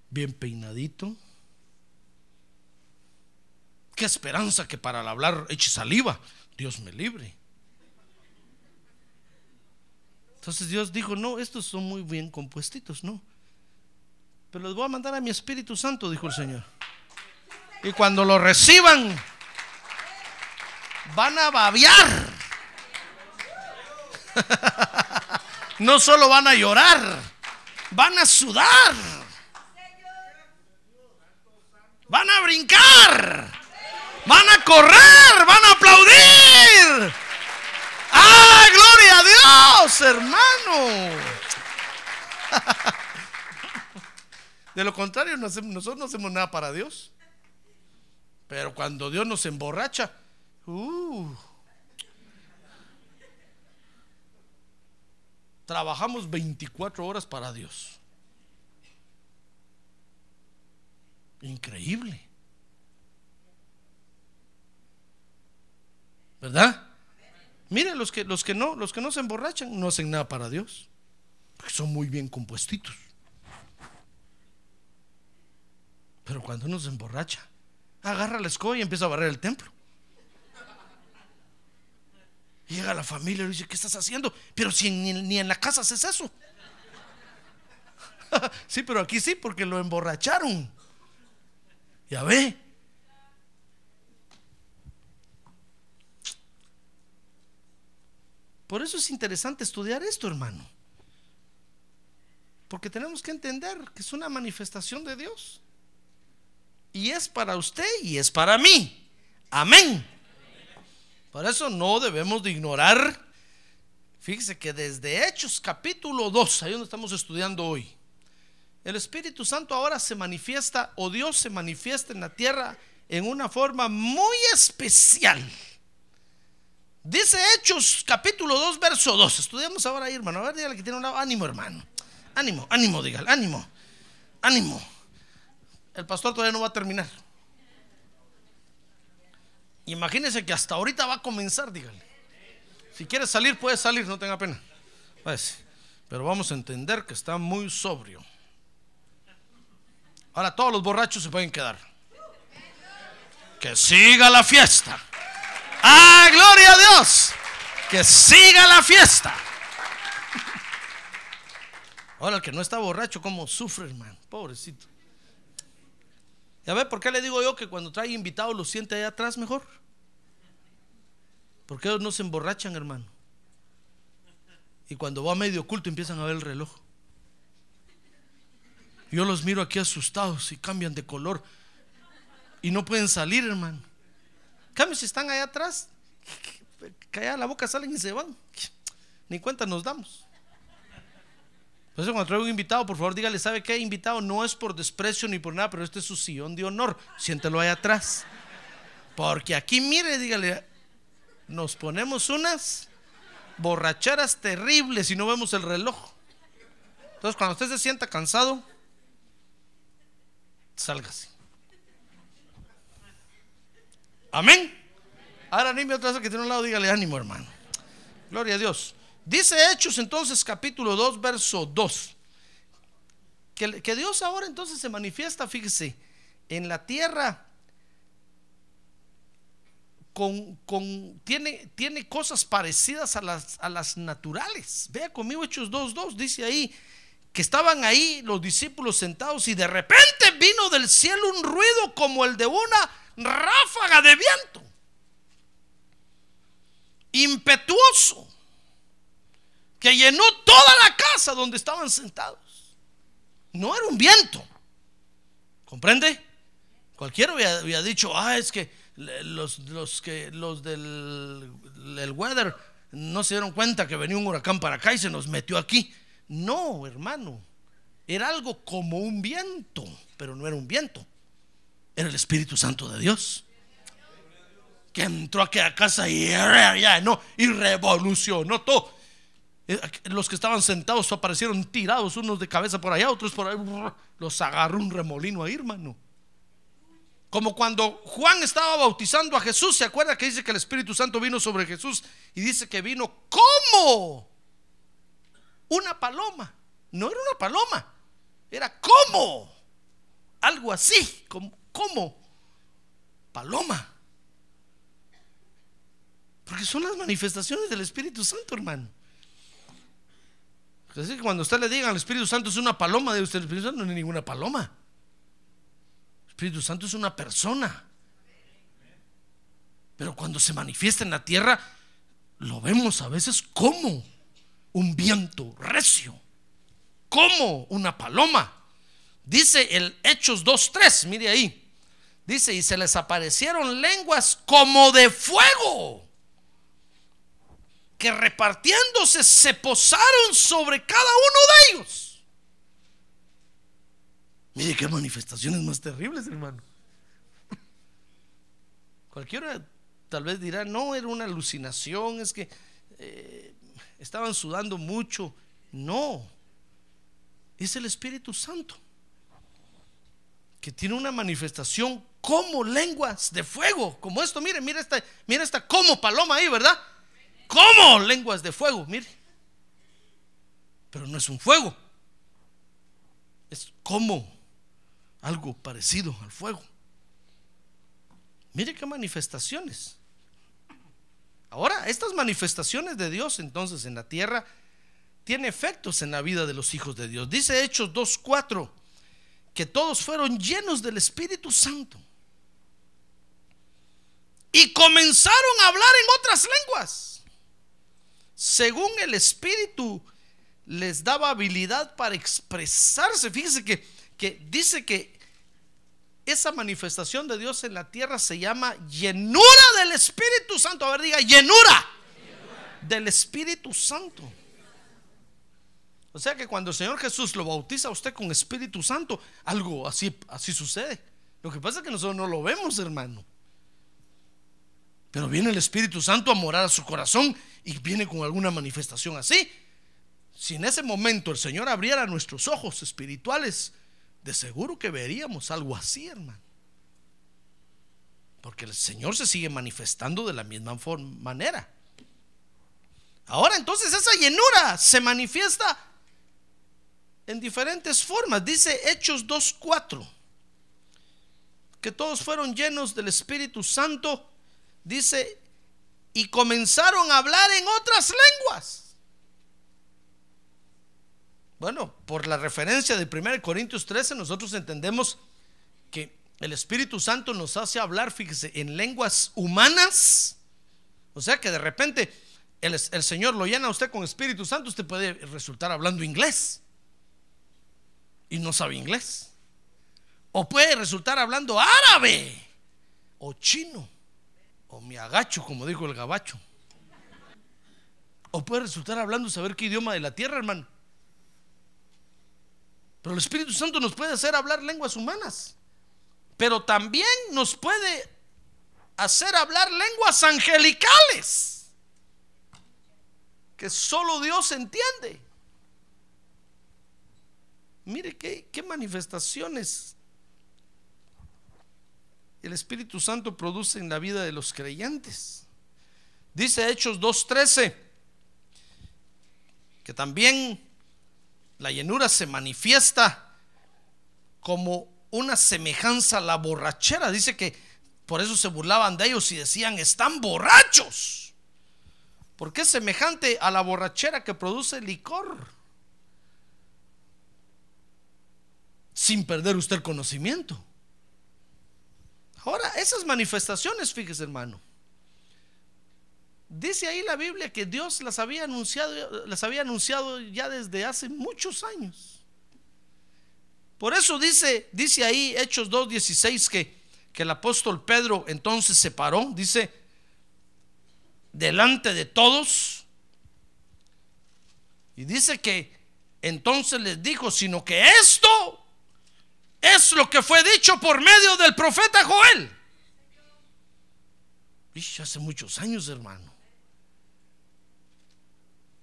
bien peinadito. Qué esperanza que para hablar eche saliva. Dios me libre. Entonces Dios dijo, no, estos son muy bien compuestitos, no. Pero los voy a mandar a mi Espíritu Santo, dijo el Señor. Y cuando lo reciban, van a babear. No solo van a llorar, van a sudar. Van a brincar. Van a correr, van a aplaudir. ¡Ah, gloria a Dios, hermano! De lo contrario, nosotros no hacemos nada para Dios. Pero cuando Dios nos emborracha, uh, trabajamos 24 horas para Dios. Increíble. ¿Verdad? Miren los que, los que no, los que no se emborrachan no hacen nada para Dios. Porque son muy bien compuestitos. Pero cuando uno se emborracha, agarra la escoba y empieza a barrer el templo. Llega la familia y dice, ¿qué estás haciendo? Pero si ni, ni en la casa haces eso. sí, pero aquí sí, porque lo emborracharon. Ya ve. Por eso es interesante estudiar esto, hermano. Porque tenemos que entender que es una manifestación de Dios. Y es para usted y es para mí. Amén. Por eso no debemos de ignorar. Fíjese que desde Hechos capítulo 2, ahí donde estamos estudiando hoy, el Espíritu Santo ahora se manifiesta o Dios se manifiesta en la tierra en una forma muy especial. Dice Hechos capítulo 2, verso 2. Estudiamos ahora ahí, hermano. A ver, dígale que tiene un lado. Ánimo, hermano. Ánimo, ánimo, dígale. Ánimo. Ánimo. El pastor todavía no va a terminar. Imagínese que hasta ahorita va a comenzar, dígale. Si quiere salir, puede salir, no tenga pena. Pues, pero vamos a entender que está muy sobrio. Ahora todos los borrachos se pueden quedar. Que siga la fiesta. ¡Ah, gloria a Dios! Que siga la fiesta. Ahora el que no está borracho, ¿cómo sufre, hermano? Pobrecito. ¿Ya ve por qué le digo yo que cuando trae invitados lo siente allá atrás mejor? Porque ellos no se emborrachan, hermano. Y cuando va a medio oculto empiezan a ver el reloj. Yo los miro aquí asustados y cambian de color. Y no pueden salir, hermano. Cambio, si están allá atrás, que la boca salen y se van. Ni cuenta nos damos. Entonces, cuando traigo un invitado, por favor, dígale, ¿sabe qué? Invitado no es por desprecio ni por nada, pero este es su sillón de honor. Siéntelo ahí atrás. Porque aquí, mire, dígale, nos ponemos unas borracheras terribles y no vemos el reloj. Entonces, cuando usted se sienta cansado, sálgase. Amén. Ahora anime otra vez que tiene un lado, dígale ánimo, hermano. Gloria a Dios. Dice Hechos entonces capítulo 2, verso 2. Que, que Dios ahora entonces se manifiesta, fíjese, en la tierra con, con, tiene, tiene cosas parecidas a las, a las naturales. Vea conmigo Hechos 2.2, dice ahí que estaban ahí los discípulos sentados y de repente vino del cielo un ruido como el de una ráfaga de viento. Impetuoso que llenó toda la casa donde estaban sentados. No era un viento. ¿Comprende? Cualquiera había, dicho, ah, es que los, los, que, los del el weather no se dieron cuenta que venía un huracán para acá y se nos metió aquí. No, hermano. Era algo como un viento, pero no era un viento. Era el Espíritu Santo de Dios. Que entró a aquella casa y, no, y revolucionó todo. Eh, los que estaban sentados aparecieron tirados, unos de cabeza por allá, otros por ahí. Los agarró un remolino ahí, hermano. Como cuando Juan estaba bautizando a Jesús, ¿se acuerda que dice que el Espíritu Santo vino sobre Jesús y dice que vino como una paloma. No era una paloma, era como algo así, como, como paloma. Porque son las manifestaciones del Espíritu Santo, hermano. Así que cuando usted le diga al Espíritu Santo es una paloma, de usted el Espíritu Santo no es ninguna paloma. El Espíritu Santo es una persona. Pero cuando se manifiesta en la tierra, lo vemos a veces como un viento recio, como una paloma. Dice el Hechos 2.3, mire ahí. Dice, y se les aparecieron lenguas como de fuego, que repartiéndose se posaron sobre cada uno de ellos. Mire qué manifestaciones más terribles, hermano. Cualquiera tal vez dirá, no, era una alucinación, es que eh, estaban sudando mucho. No, es el Espíritu Santo que tiene una manifestación como lenguas de fuego, como esto, mire, mire esta, mire esta como paloma ahí, ¿verdad? Como lenguas de fuego, mire. Pero no es un fuego, es como algo parecido al fuego. Mire qué manifestaciones. Ahora, estas manifestaciones de Dios entonces en la tierra tienen efectos en la vida de los hijos de Dios. Dice Hechos 2.4 que todos fueron llenos del Espíritu Santo. Y comenzaron a hablar en otras lenguas. Según el Espíritu les daba habilidad para expresarse. Fíjese que, que dice que esa manifestación de Dios en la tierra se llama llenura del Espíritu Santo. A ver, diga, llenura, del Espíritu Santo. O sea que cuando el Señor Jesús lo bautiza a usted con Espíritu Santo, algo así, así sucede. Lo que pasa es que nosotros no lo vemos, hermano. Pero viene el Espíritu Santo a morar a su corazón y viene con alguna manifestación así. Si en ese momento el Señor abriera nuestros ojos espirituales, de seguro que veríamos algo así, hermano. Porque el Señor se sigue manifestando de la misma manera. Ahora entonces esa llenura se manifiesta en diferentes formas. Dice Hechos 2.4, que todos fueron llenos del Espíritu Santo, dice, y comenzaron a hablar en otras lenguas. Bueno, por la referencia de 1 Corintios 13, nosotros entendemos que el Espíritu Santo nos hace hablar, fíjese, en lenguas humanas. O sea que de repente el, el Señor lo llena a usted con Espíritu Santo, usted puede resultar hablando inglés y no sabe inglés. O puede resultar hablando árabe o chino o mi agacho, como dijo el gabacho. O puede resultar hablando saber qué idioma de la tierra, hermano. Pero el Espíritu Santo nos puede hacer hablar lenguas humanas. Pero también nos puede hacer hablar lenguas angelicales. Que solo Dios entiende. Mire qué, manifestaciones el Espíritu Santo produce en la vida de los creyentes. Dice Hechos 2.13 que también la llenura se manifiesta como una semejanza a la borrachera. Dice que por eso se burlaban de ellos y decían, están borrachos. Porque es semejante a la borrachera que produce licor. Sin perder usted el conocimiento. Ahora, esas manifestaciones, fíjese hermano, dice ahí la Biblia que Dios las había anunciado, las había anunciado ya desde hace muchos años. Por eso dice, dice ahí Hechos 2.16 que, que el apóstol Pedro entonces se paró, dice, delante de todos, y dice que entonces les dijo, sino que esto es lo que fue dicho por medio del profeta Joel. hace muchos años, hermano.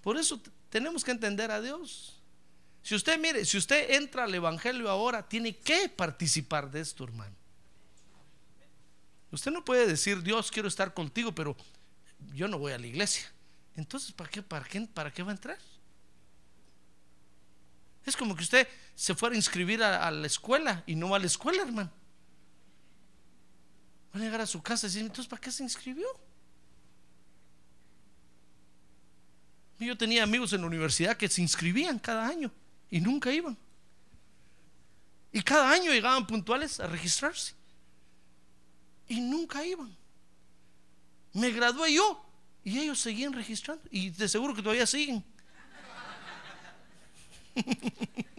Por eso tenemos que entender a Dios. Si usted mire, si usted entra al Evangelio ahora, tiene que participar de esto, hermano. Usted no puede decir, Dios, quiero estar contigo, pero yo no voy a la iglesia. Entonces, ¿para qué, para qué, para qué va a entrar? Es como que usted se fuera a inscribir a, la escuela y no va a la escuela, hermano. Va a llegar a su casa y decir, entonces, ¿para qué se inscribió? Yo tenía amigos en la universidad que se inscribían cada año y nunca iban. Y cada año llegaban puntuales a registrarse. Y nunca iban. Me gradué yo y ellos seguían registrando. Y de seguro que todavía siguen.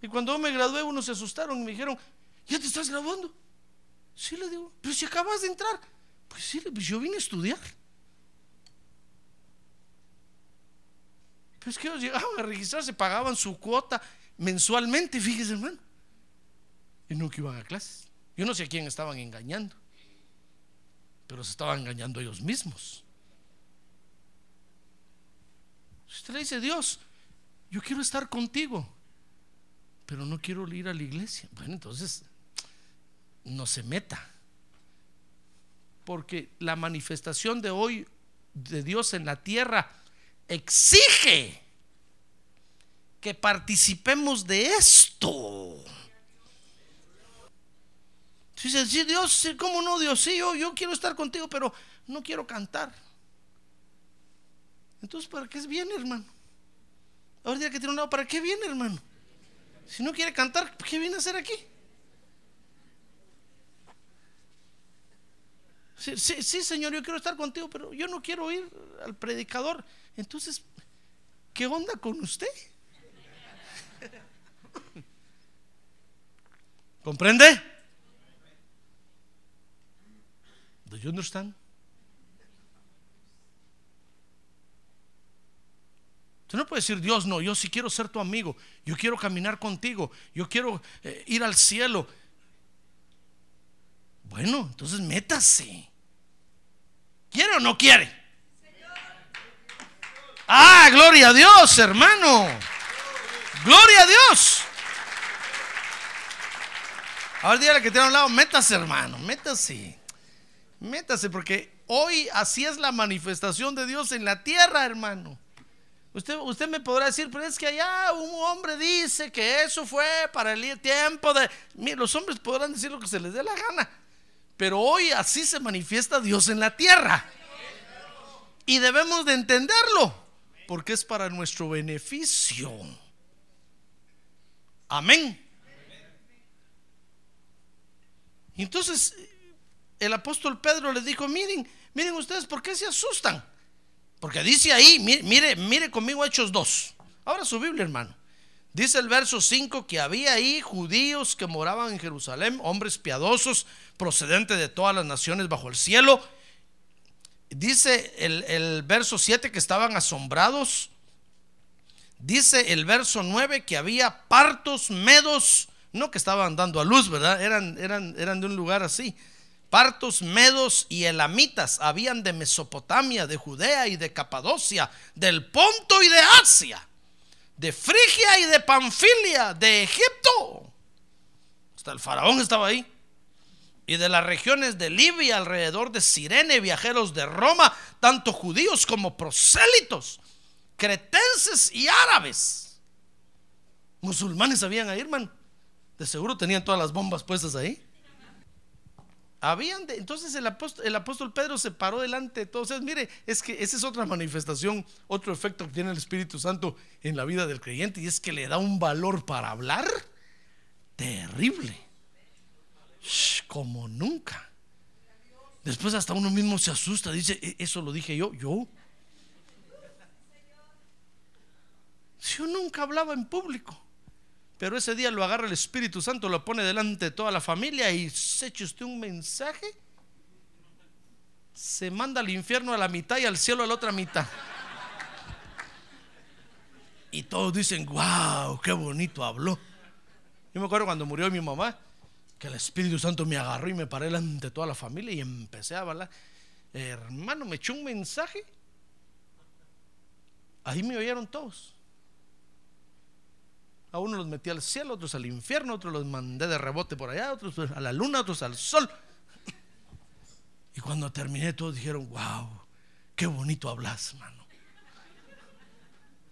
y cuando me gradué, unos se asustaron y me dijeron, ¿ya te estás graduando? Sí, le digo, pero si acabas de entrar. Pues sí, pues yo vine a estudiar. Pues que ellos llegaban a registrarse, pagaban su cuota mensualmente, fíjese hermano. Y nunca iban a clases. Yo no sé a quién estaban engañando, pero se estaban engañando ellos mismos. Usted le dice, Dios, yo quiero estar contigo, pero no quiero ir a la iglesia. Bueno, entonces, no se meta. Porque la manifestación de hoy de Dios en la tierra exige que participemos de esto. Dice, sí, Dios, ¿cómo no, Dios? Sí, yo, yo quiero estar contigo, pero no quiero cantar. Entonces, ¿para qué viene, hermano? Ahora que tiene un lado, ¿para qué viene, hermano? Si no quiere cantar, ¿qué viene a hacer aquí? Sí, sí, Señor, yo quiero estar contigo, pero yo no quiero ir al predicador. Entonces, ¿qué onda con usted? ¿Comprende? Do you understand? Tú no puedes decir, Dios, no, yo sí quiero ser tu amigo, yo quiero caminar contigo, yo quiero eh, ir al cielo. Bueno, entonces métase. ¿Quiere o no quiere? Ah, gloria a Dios, hermano. Gloria a Dios. Ahora dígale que tiene un lado, métase, hermano, métase. Métase, porque hoy así es la manifestación de Dios en la tierra, hermano. Usted, usted me podrá decir, pero es que allá un hombre dice que eso fue para el tiempo de... Mire, los hombres podrán decir lo que se les dé la gana, pero hoy así se manifiesta Dios en la tierra. Y debemos de entenderlo, porque es para nuestro beneficio. Amén. Entonces, el apóstol Pedro les dijo, miren, miren ustedes, ¿por qué se asustan? Porque dice ahí, mire, mire, conmigo Hechos 2. Ahora su Biblia, hermano. Dice el verso 5 que había ahí judíos que moraban en Jerusalén, hombres piadosos, procedentes de todas las naciones bajo el cielo. Dice el, verso 7 que estaban asombrados. Dice el verso 9 que había partos, medos, no que estaban dando a luz, ¿verdad? Eran, eran, eran de un lugar así. Partos, medos y elamitas habían de Mesopotamia, de Judea y de Capadocia, del Ponto y de Asia, de Frigia y de Panfilia, de Egipto. Hasta el faraón estaba ahí. Y de las regiones de Libia alrededor de Sirene, viajeros de Roma, tanto judíos como prosélitos, cretenses y árabes. Musulmanes habían ahí, hermano. De seguro tenían todas las bombas puestas ahí. Habían entonces el apóstol, el apóstol Pedro se paró delante de todos. mire, es que esa es otra manifestación, otro efecto que tiene el Espíritu Santo en la vida del creyente y es que le da un valor para hablar terrible. como nunca. Después hasta uno mismo se asusta, dice, "E, eso lo dije yo, yo. Yo nunca hablaba en público. Pero ese día lo agarra el Espíritu Santo, lo pone delante de toda la familia y se echa usted un mensaje. Se manda al infierno a la mitad y al cielo a la otra mitad. Y todos dicen, wow, qué bonito habló. Yo me acuerdo cuando murió mi mamá, que el Espíritu Santo me agarró y me paré delante de toda la familia y empecé a hablar. Hermano, me echó un mensaje. Ahí me oyeron todos. A uno los metí al cielo, otros al infierno, otros los mandé de rebote por allá, otros a la luna, otros al sol. Y cuando terminé, todos dijeron, wow, qué bonito hablas, hermano.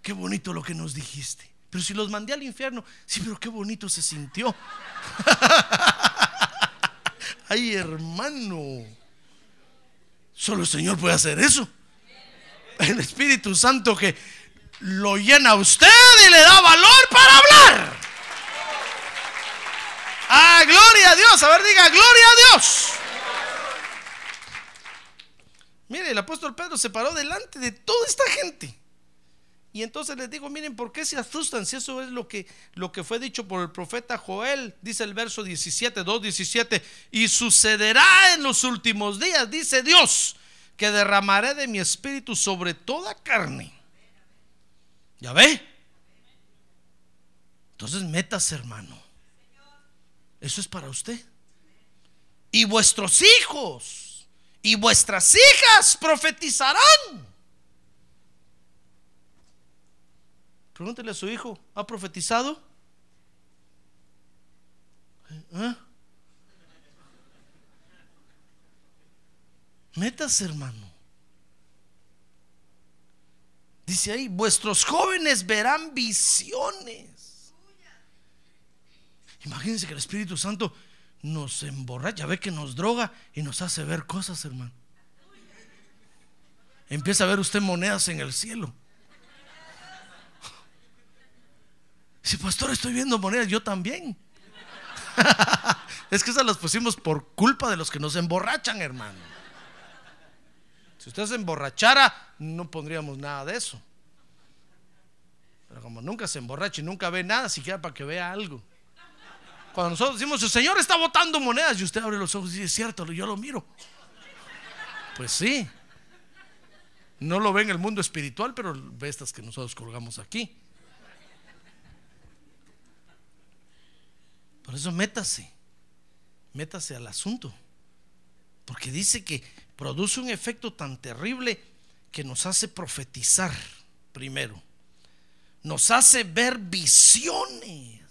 Qué bonito lo que nos dijiste. Pero si los mandé al infierno, sí, pero qué bonito se sintió. Ay, hermano. Solo el Señor puede hacer eso. El Espíritu Santo que lo llena a usted y le da valor para hablar. Ah, gloria a Dios. A ver, diga, gloria a Dios. Mire, el apóstol Pedro se paró delante de toda esta gente. Y entonces les digo, miren, ¿por qué se asustan? Si eso es lo que, lo que fue dicho por el profeta Joel, dice el verso 17, 2, 17, y sucederá en los últimos días, dice Dios, que derramaré de mi espíritu sobre toda carne. ¿Ya ve? Entonces metas, hermano. Eso es para usted. Y vuestros hijos y vuestras hijas profetizarán. Pregúntele a su hijo, ¿ha profetizado? ¿Eh? Metas, hermano. Dice ahí, vuestros jóvenes verán visiones. Imagínense que el Espíritu Santo nos emborracha, ve que nos droga y nos hace ver cosas, hermano. Empieza a ver usted monedas en el cielo. Si pastor, estoy viendo monedas, yo también. es que esas las pusimos por culpa de los que nos emborrachan, hermano. Si usted se emborrachara, no pondríamos nada de eso. Pero como nunca se emborracha y nunca ve nada, siquiera para que vea algo. Cuando nosotros decimos, el Señor está botando monedas, y usted abre los ojos y dice, es cierto, yo lo miro. Pues sí. No lo ve en el mundo espiritual, pero ve estas que nosotros colgamos aquí. Por eso métase, métase al asunto. Porque dice que produce un efecto tan terrible que nos hace profetizar primero. Nos hace ver visiones.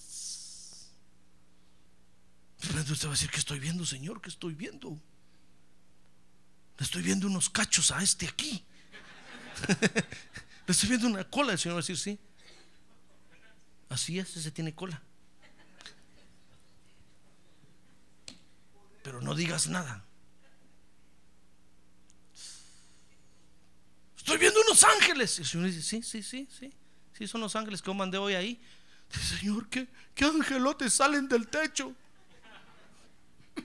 Usted va a decir, ¿qué estoy viendo, Señor? ¿Qué estoy viendo? Le estoy viendo unos cachos a este aquí. Le estoy viendo una cola. El Señor va a decir, sí. Así es, ese tiene cola. pero no digas nada. Viendo unos ángeles. Y el Señor dice, sí, sí, sí, sí. Sí, son los ángeles que yo mandé hoy ahí. Señor, ¿qué, qué angelotes salen del techo?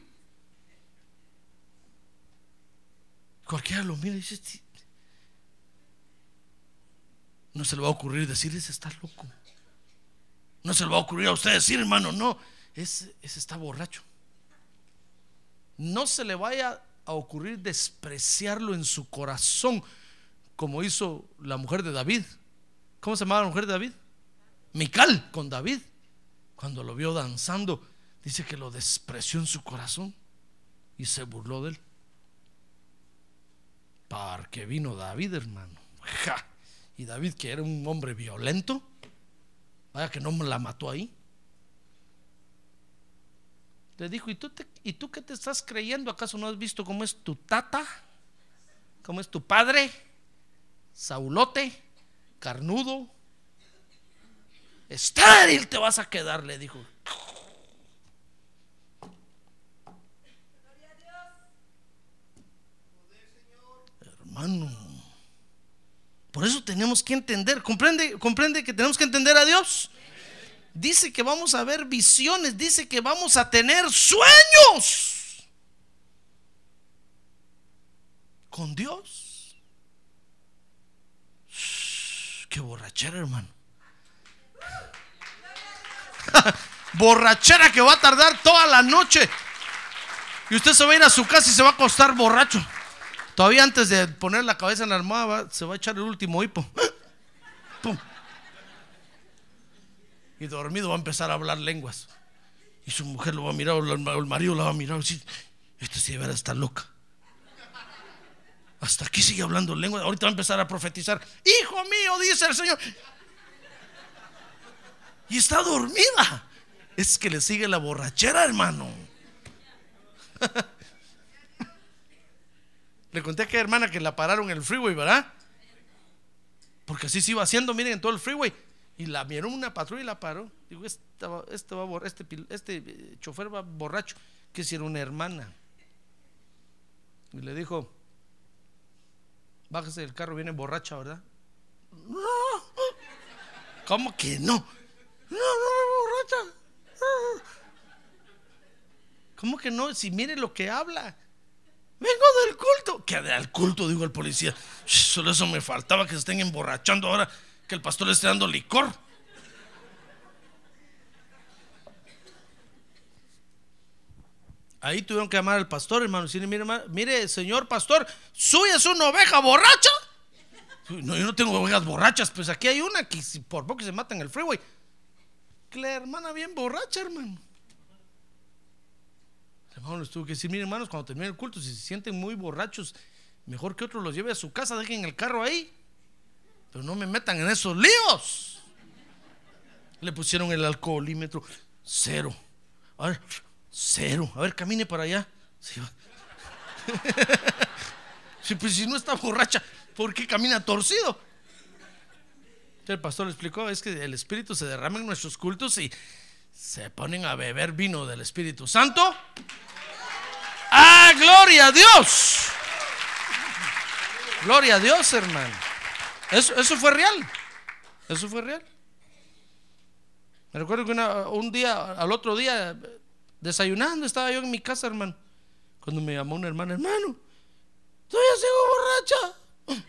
Cualquiera lo mira y dice, no se le va a ocurrir decir, ese está loco. No se le va a ocurrir a usted decir, hermano, no, ese, ese está borracho no se le vaya a ocurrir despreciarlo en su corazón, como hizo la mujer de David. ¿Cómo se llamaba la mujer de David? Mical con David. Cuando lo vio danzando, dice que lo despreció en su corazón y se burló de él. Porque vino David, hermano. Y David, que era un hombre violento, vaya que no la mató ahí. Le dijo, ¿y tú, ¿y tú qué te estás creyendo? ¿Acaso no has visto cómo es tu tata? ¿Cómo es tu padre? Saulote, carnudo, estéril te vas a quedar, le dijo. Hermano, por eso tenemos que entender, comprende, comprende que tenemos que entender a Dios dice que vamos a ver visiones, dice que vamos a tener sueños con Dios. Qué borrachera, hermano. borrachera que va a tardar toda la noche. Y usted se va a ir a su casa y se va a acostar borracho. Todavía antes de poner la cabeza en la almohada se va a echar el último hipo. ¡Pum! y dormido va a empezar a hablar lenguas. Y su mujer lo va a mirar, o el marido lo va a mirar y decir, esta sí debe estar loca. Hasta aquí sigue hablando lenguas. Ahorita va a empezar a profetizar. Hijo mío, dice el Señor. Y está dormida. Es que le sigue la borrachera, hermano. Le conté a aquella hermana que la pararon en el freeway, ¿verdad? Porque así se iba haciendo, miren, en todo el freeway. Y la vieron una patrulla y la paró. Digo, este, va, este, va, este, este eh, chofer va borracho. Que si era una hermana. Y le dijo, bájese del carro, viene borracha, ¿verdad? No. ¿Cómo que no? No, no, no, borracha. ¿Cómo que no? Si mire lo que habla. Vengo del culto. ¿Qué del culto? Dijo el policía. Solo eso me faltaba que se estén emborrachando ahora que el pastor le esté dando licor. Ahí tuvieron que llamar al pastor, hermano. decirle, mire, señor pastor, ¿suya es una oveja borracha? No, yo no tengo ovejas borrachas, pues aquí hay una que por poco se mata en el freeway. La hermana bien borracha, hermano. El hermano les tuvo que decir, miren hermanos, cuando termine el culto, si se sienten muy borrachos, mejor que otro los lleve a su casa, dejen el carro ahí. Pero no me metan en esos líos. Le pusieron el alcoholímetro cero. A cero. A ver, camine para allá. Sí, pues si no está borracha, ¿por qué camina torcido? El pastor le explicó, es que el Espíritu se derrama en nuestros cultos y se ponen a beber vino del Espíritu Santo. ¡Ah, gloria a Dios! Gloria a Dios, hermano. Eso, eso fue real. Eso fue real. Me recuerdo que un día, al otro día, desayunando, estaba yo en mi casa, hermano. Cuando me llamó una hermana, hermano, todavía sigo borracha.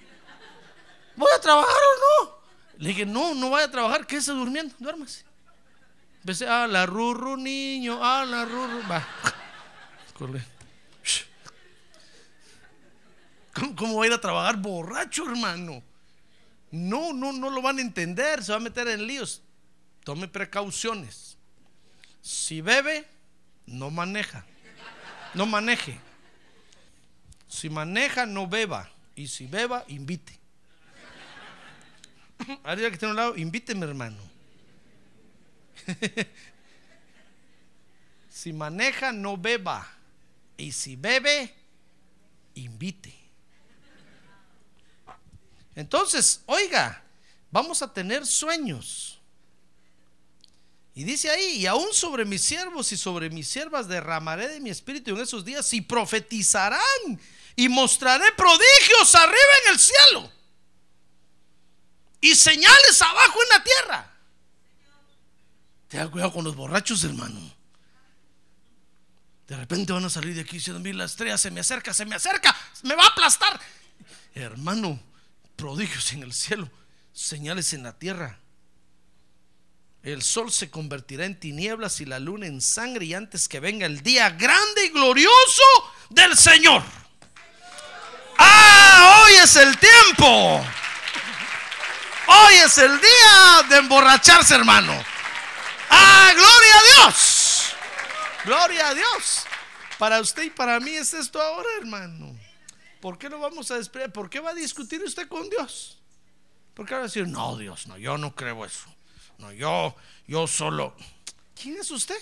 ¿Voy a trabajar o no? Le dije, no, no vaya a trabajar, quédese durmiendo, duérmase. Empecé, a la rurru, niño, a la rurru. Va. ¿Cómo, ¿Cómo va a ir a trabajar borracho, hermano? No, no, no lo van a entender, se va a meter en líos. Tome precauciones. Si bebe, no maneja. No maneje. Si maneja, no beba. Y si beba, invite. Arriba que tiene un lado, invíteme, hermano. si maneja, no beba. Y si bebe, invite. Entonces, oiga, vamos a tener sueños. Y dice ahí, y aún sobre mis siervos y sobre mis siervas derramaré de mi espíritu en esos días y profetizarán y mostraré prodigios arriba en el cielo y señales abajo en la tierra. Tenga cuidado con los borrachos, hermano. De repente van a salir de aquí diciendo, mira la estrella se me acerca, se me acerca, me va a aplastar. Hermano, prodigios en el cielo, señales en la tierra. El sol se convertirá en tinieblas y la luna en sangre y antes que venga el día grande y glorioso del Señor. Ah, hoy es el tiempo. Hoy es el día de emborracharse, hermano. Ah, gloria a Dios. Gloria a Dios. Para usted y para mí es esto ahora, hermano. ¿Por qué no vamos a despedir? ¿Por qué va a discutir usted con Dios? ¿Por qué va a decir, no, Dios, no, yo no creo eso? No, yo, yo solo. ¿Quién es usted?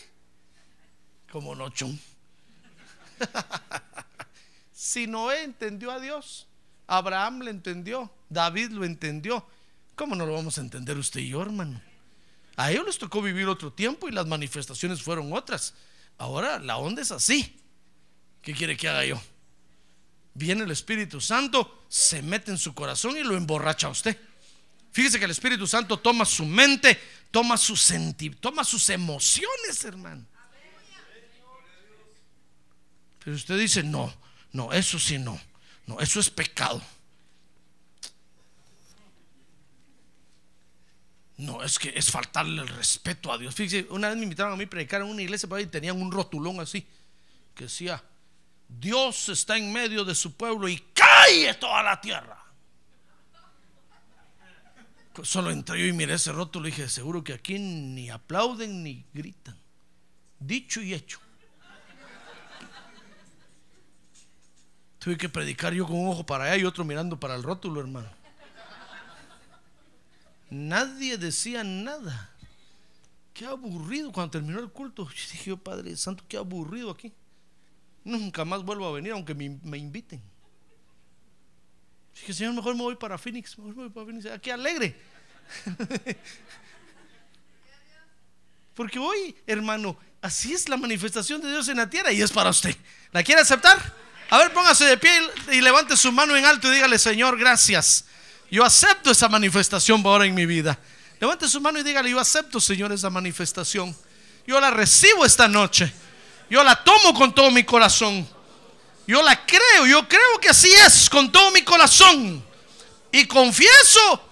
Como no, chum. si Noé entendió a Dios, Abraham le entendió, David lo entendió, ¿cómo no lo vamos a entender usted y yo, hermano? A ellos les tocó vivir otro tiempo y las manifestaciones fueron otras. Ahora la onda es así. ¿Qué quiere que haga yo? Viene el Espíritu Santo, se mete en su corazón y lo emborracha a usted. Fíjese que el Espíritu Santo toma su mente, toma sus senti toma sus emociones, hermano. Pero usted dice, no, no, eso sí no, no, eso es pecado. No, es que es faltarle el respeto a Dios. Fíjese, una vez me invitaron a mí a predicar en una iglesia y tenían un rotulón así que decía, Dios está en medio de su pueblo y cae toda la tierra. Solo entré yo y miré ese rótulo y dije, seguro que aquí ni aplauden ni gritan. Dicho y hecho. Tuve que predicar yo con un ojo para allá y otro mirando para el rótulo, hermano. Nadie decía nada. Qué aburrido cuando terminó el culto. Dije, Padre Santo, qué aburrido aquí. Nunca más vuelvo a venir aunque me, me inviten. Dije, Señor, mejor me voy para Phoenix, mejor me voy para Phoenix, aquí alegre. Porque hoy, hermano, así es la manifestación de Dios en la tierra y es para usted. ¿La quiere aceptar? A ver, póngase de pie y levante su mano en alto y dígale, Señor, gracias. Yo acepto esa manifestación ahora en mi vida. Levante su mano y dígale, yo acepto, Señor, esa manifestación. Yo la recibo esta noche. Yo la tomo con todo mi corazón. Yo la creo, yo creo que así es, con todo mi corazón. Y confieso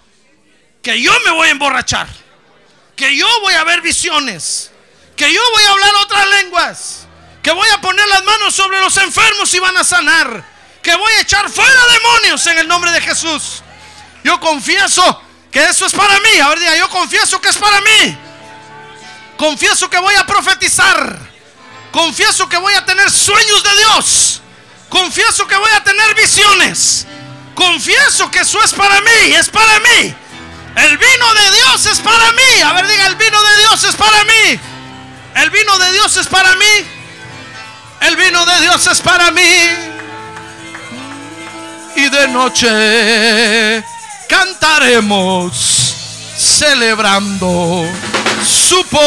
que yo me voy a emborrachar que yo voy a ver visiones, que yo voy a hablar otras lenguas, que voy a poner las manos sobre los enfermos y van a sanar, que voy a echar fuera demonios en el nombre de Jesús. Yo confieso que eso es para mí. A yo confieso que es para mí. Confieso que voy a profetizar. Confieso que voy a tener sueños de Dios. Confieso que voy a tener visiones. Confieso que eso es para mí, es para mí. El vino de Dios es para mí. A ver, diga, el vino de Dios es para mí. El vino de Dios es para mí. El vino de Dios es para mí. Y de noche cantaremos celebrando su poder.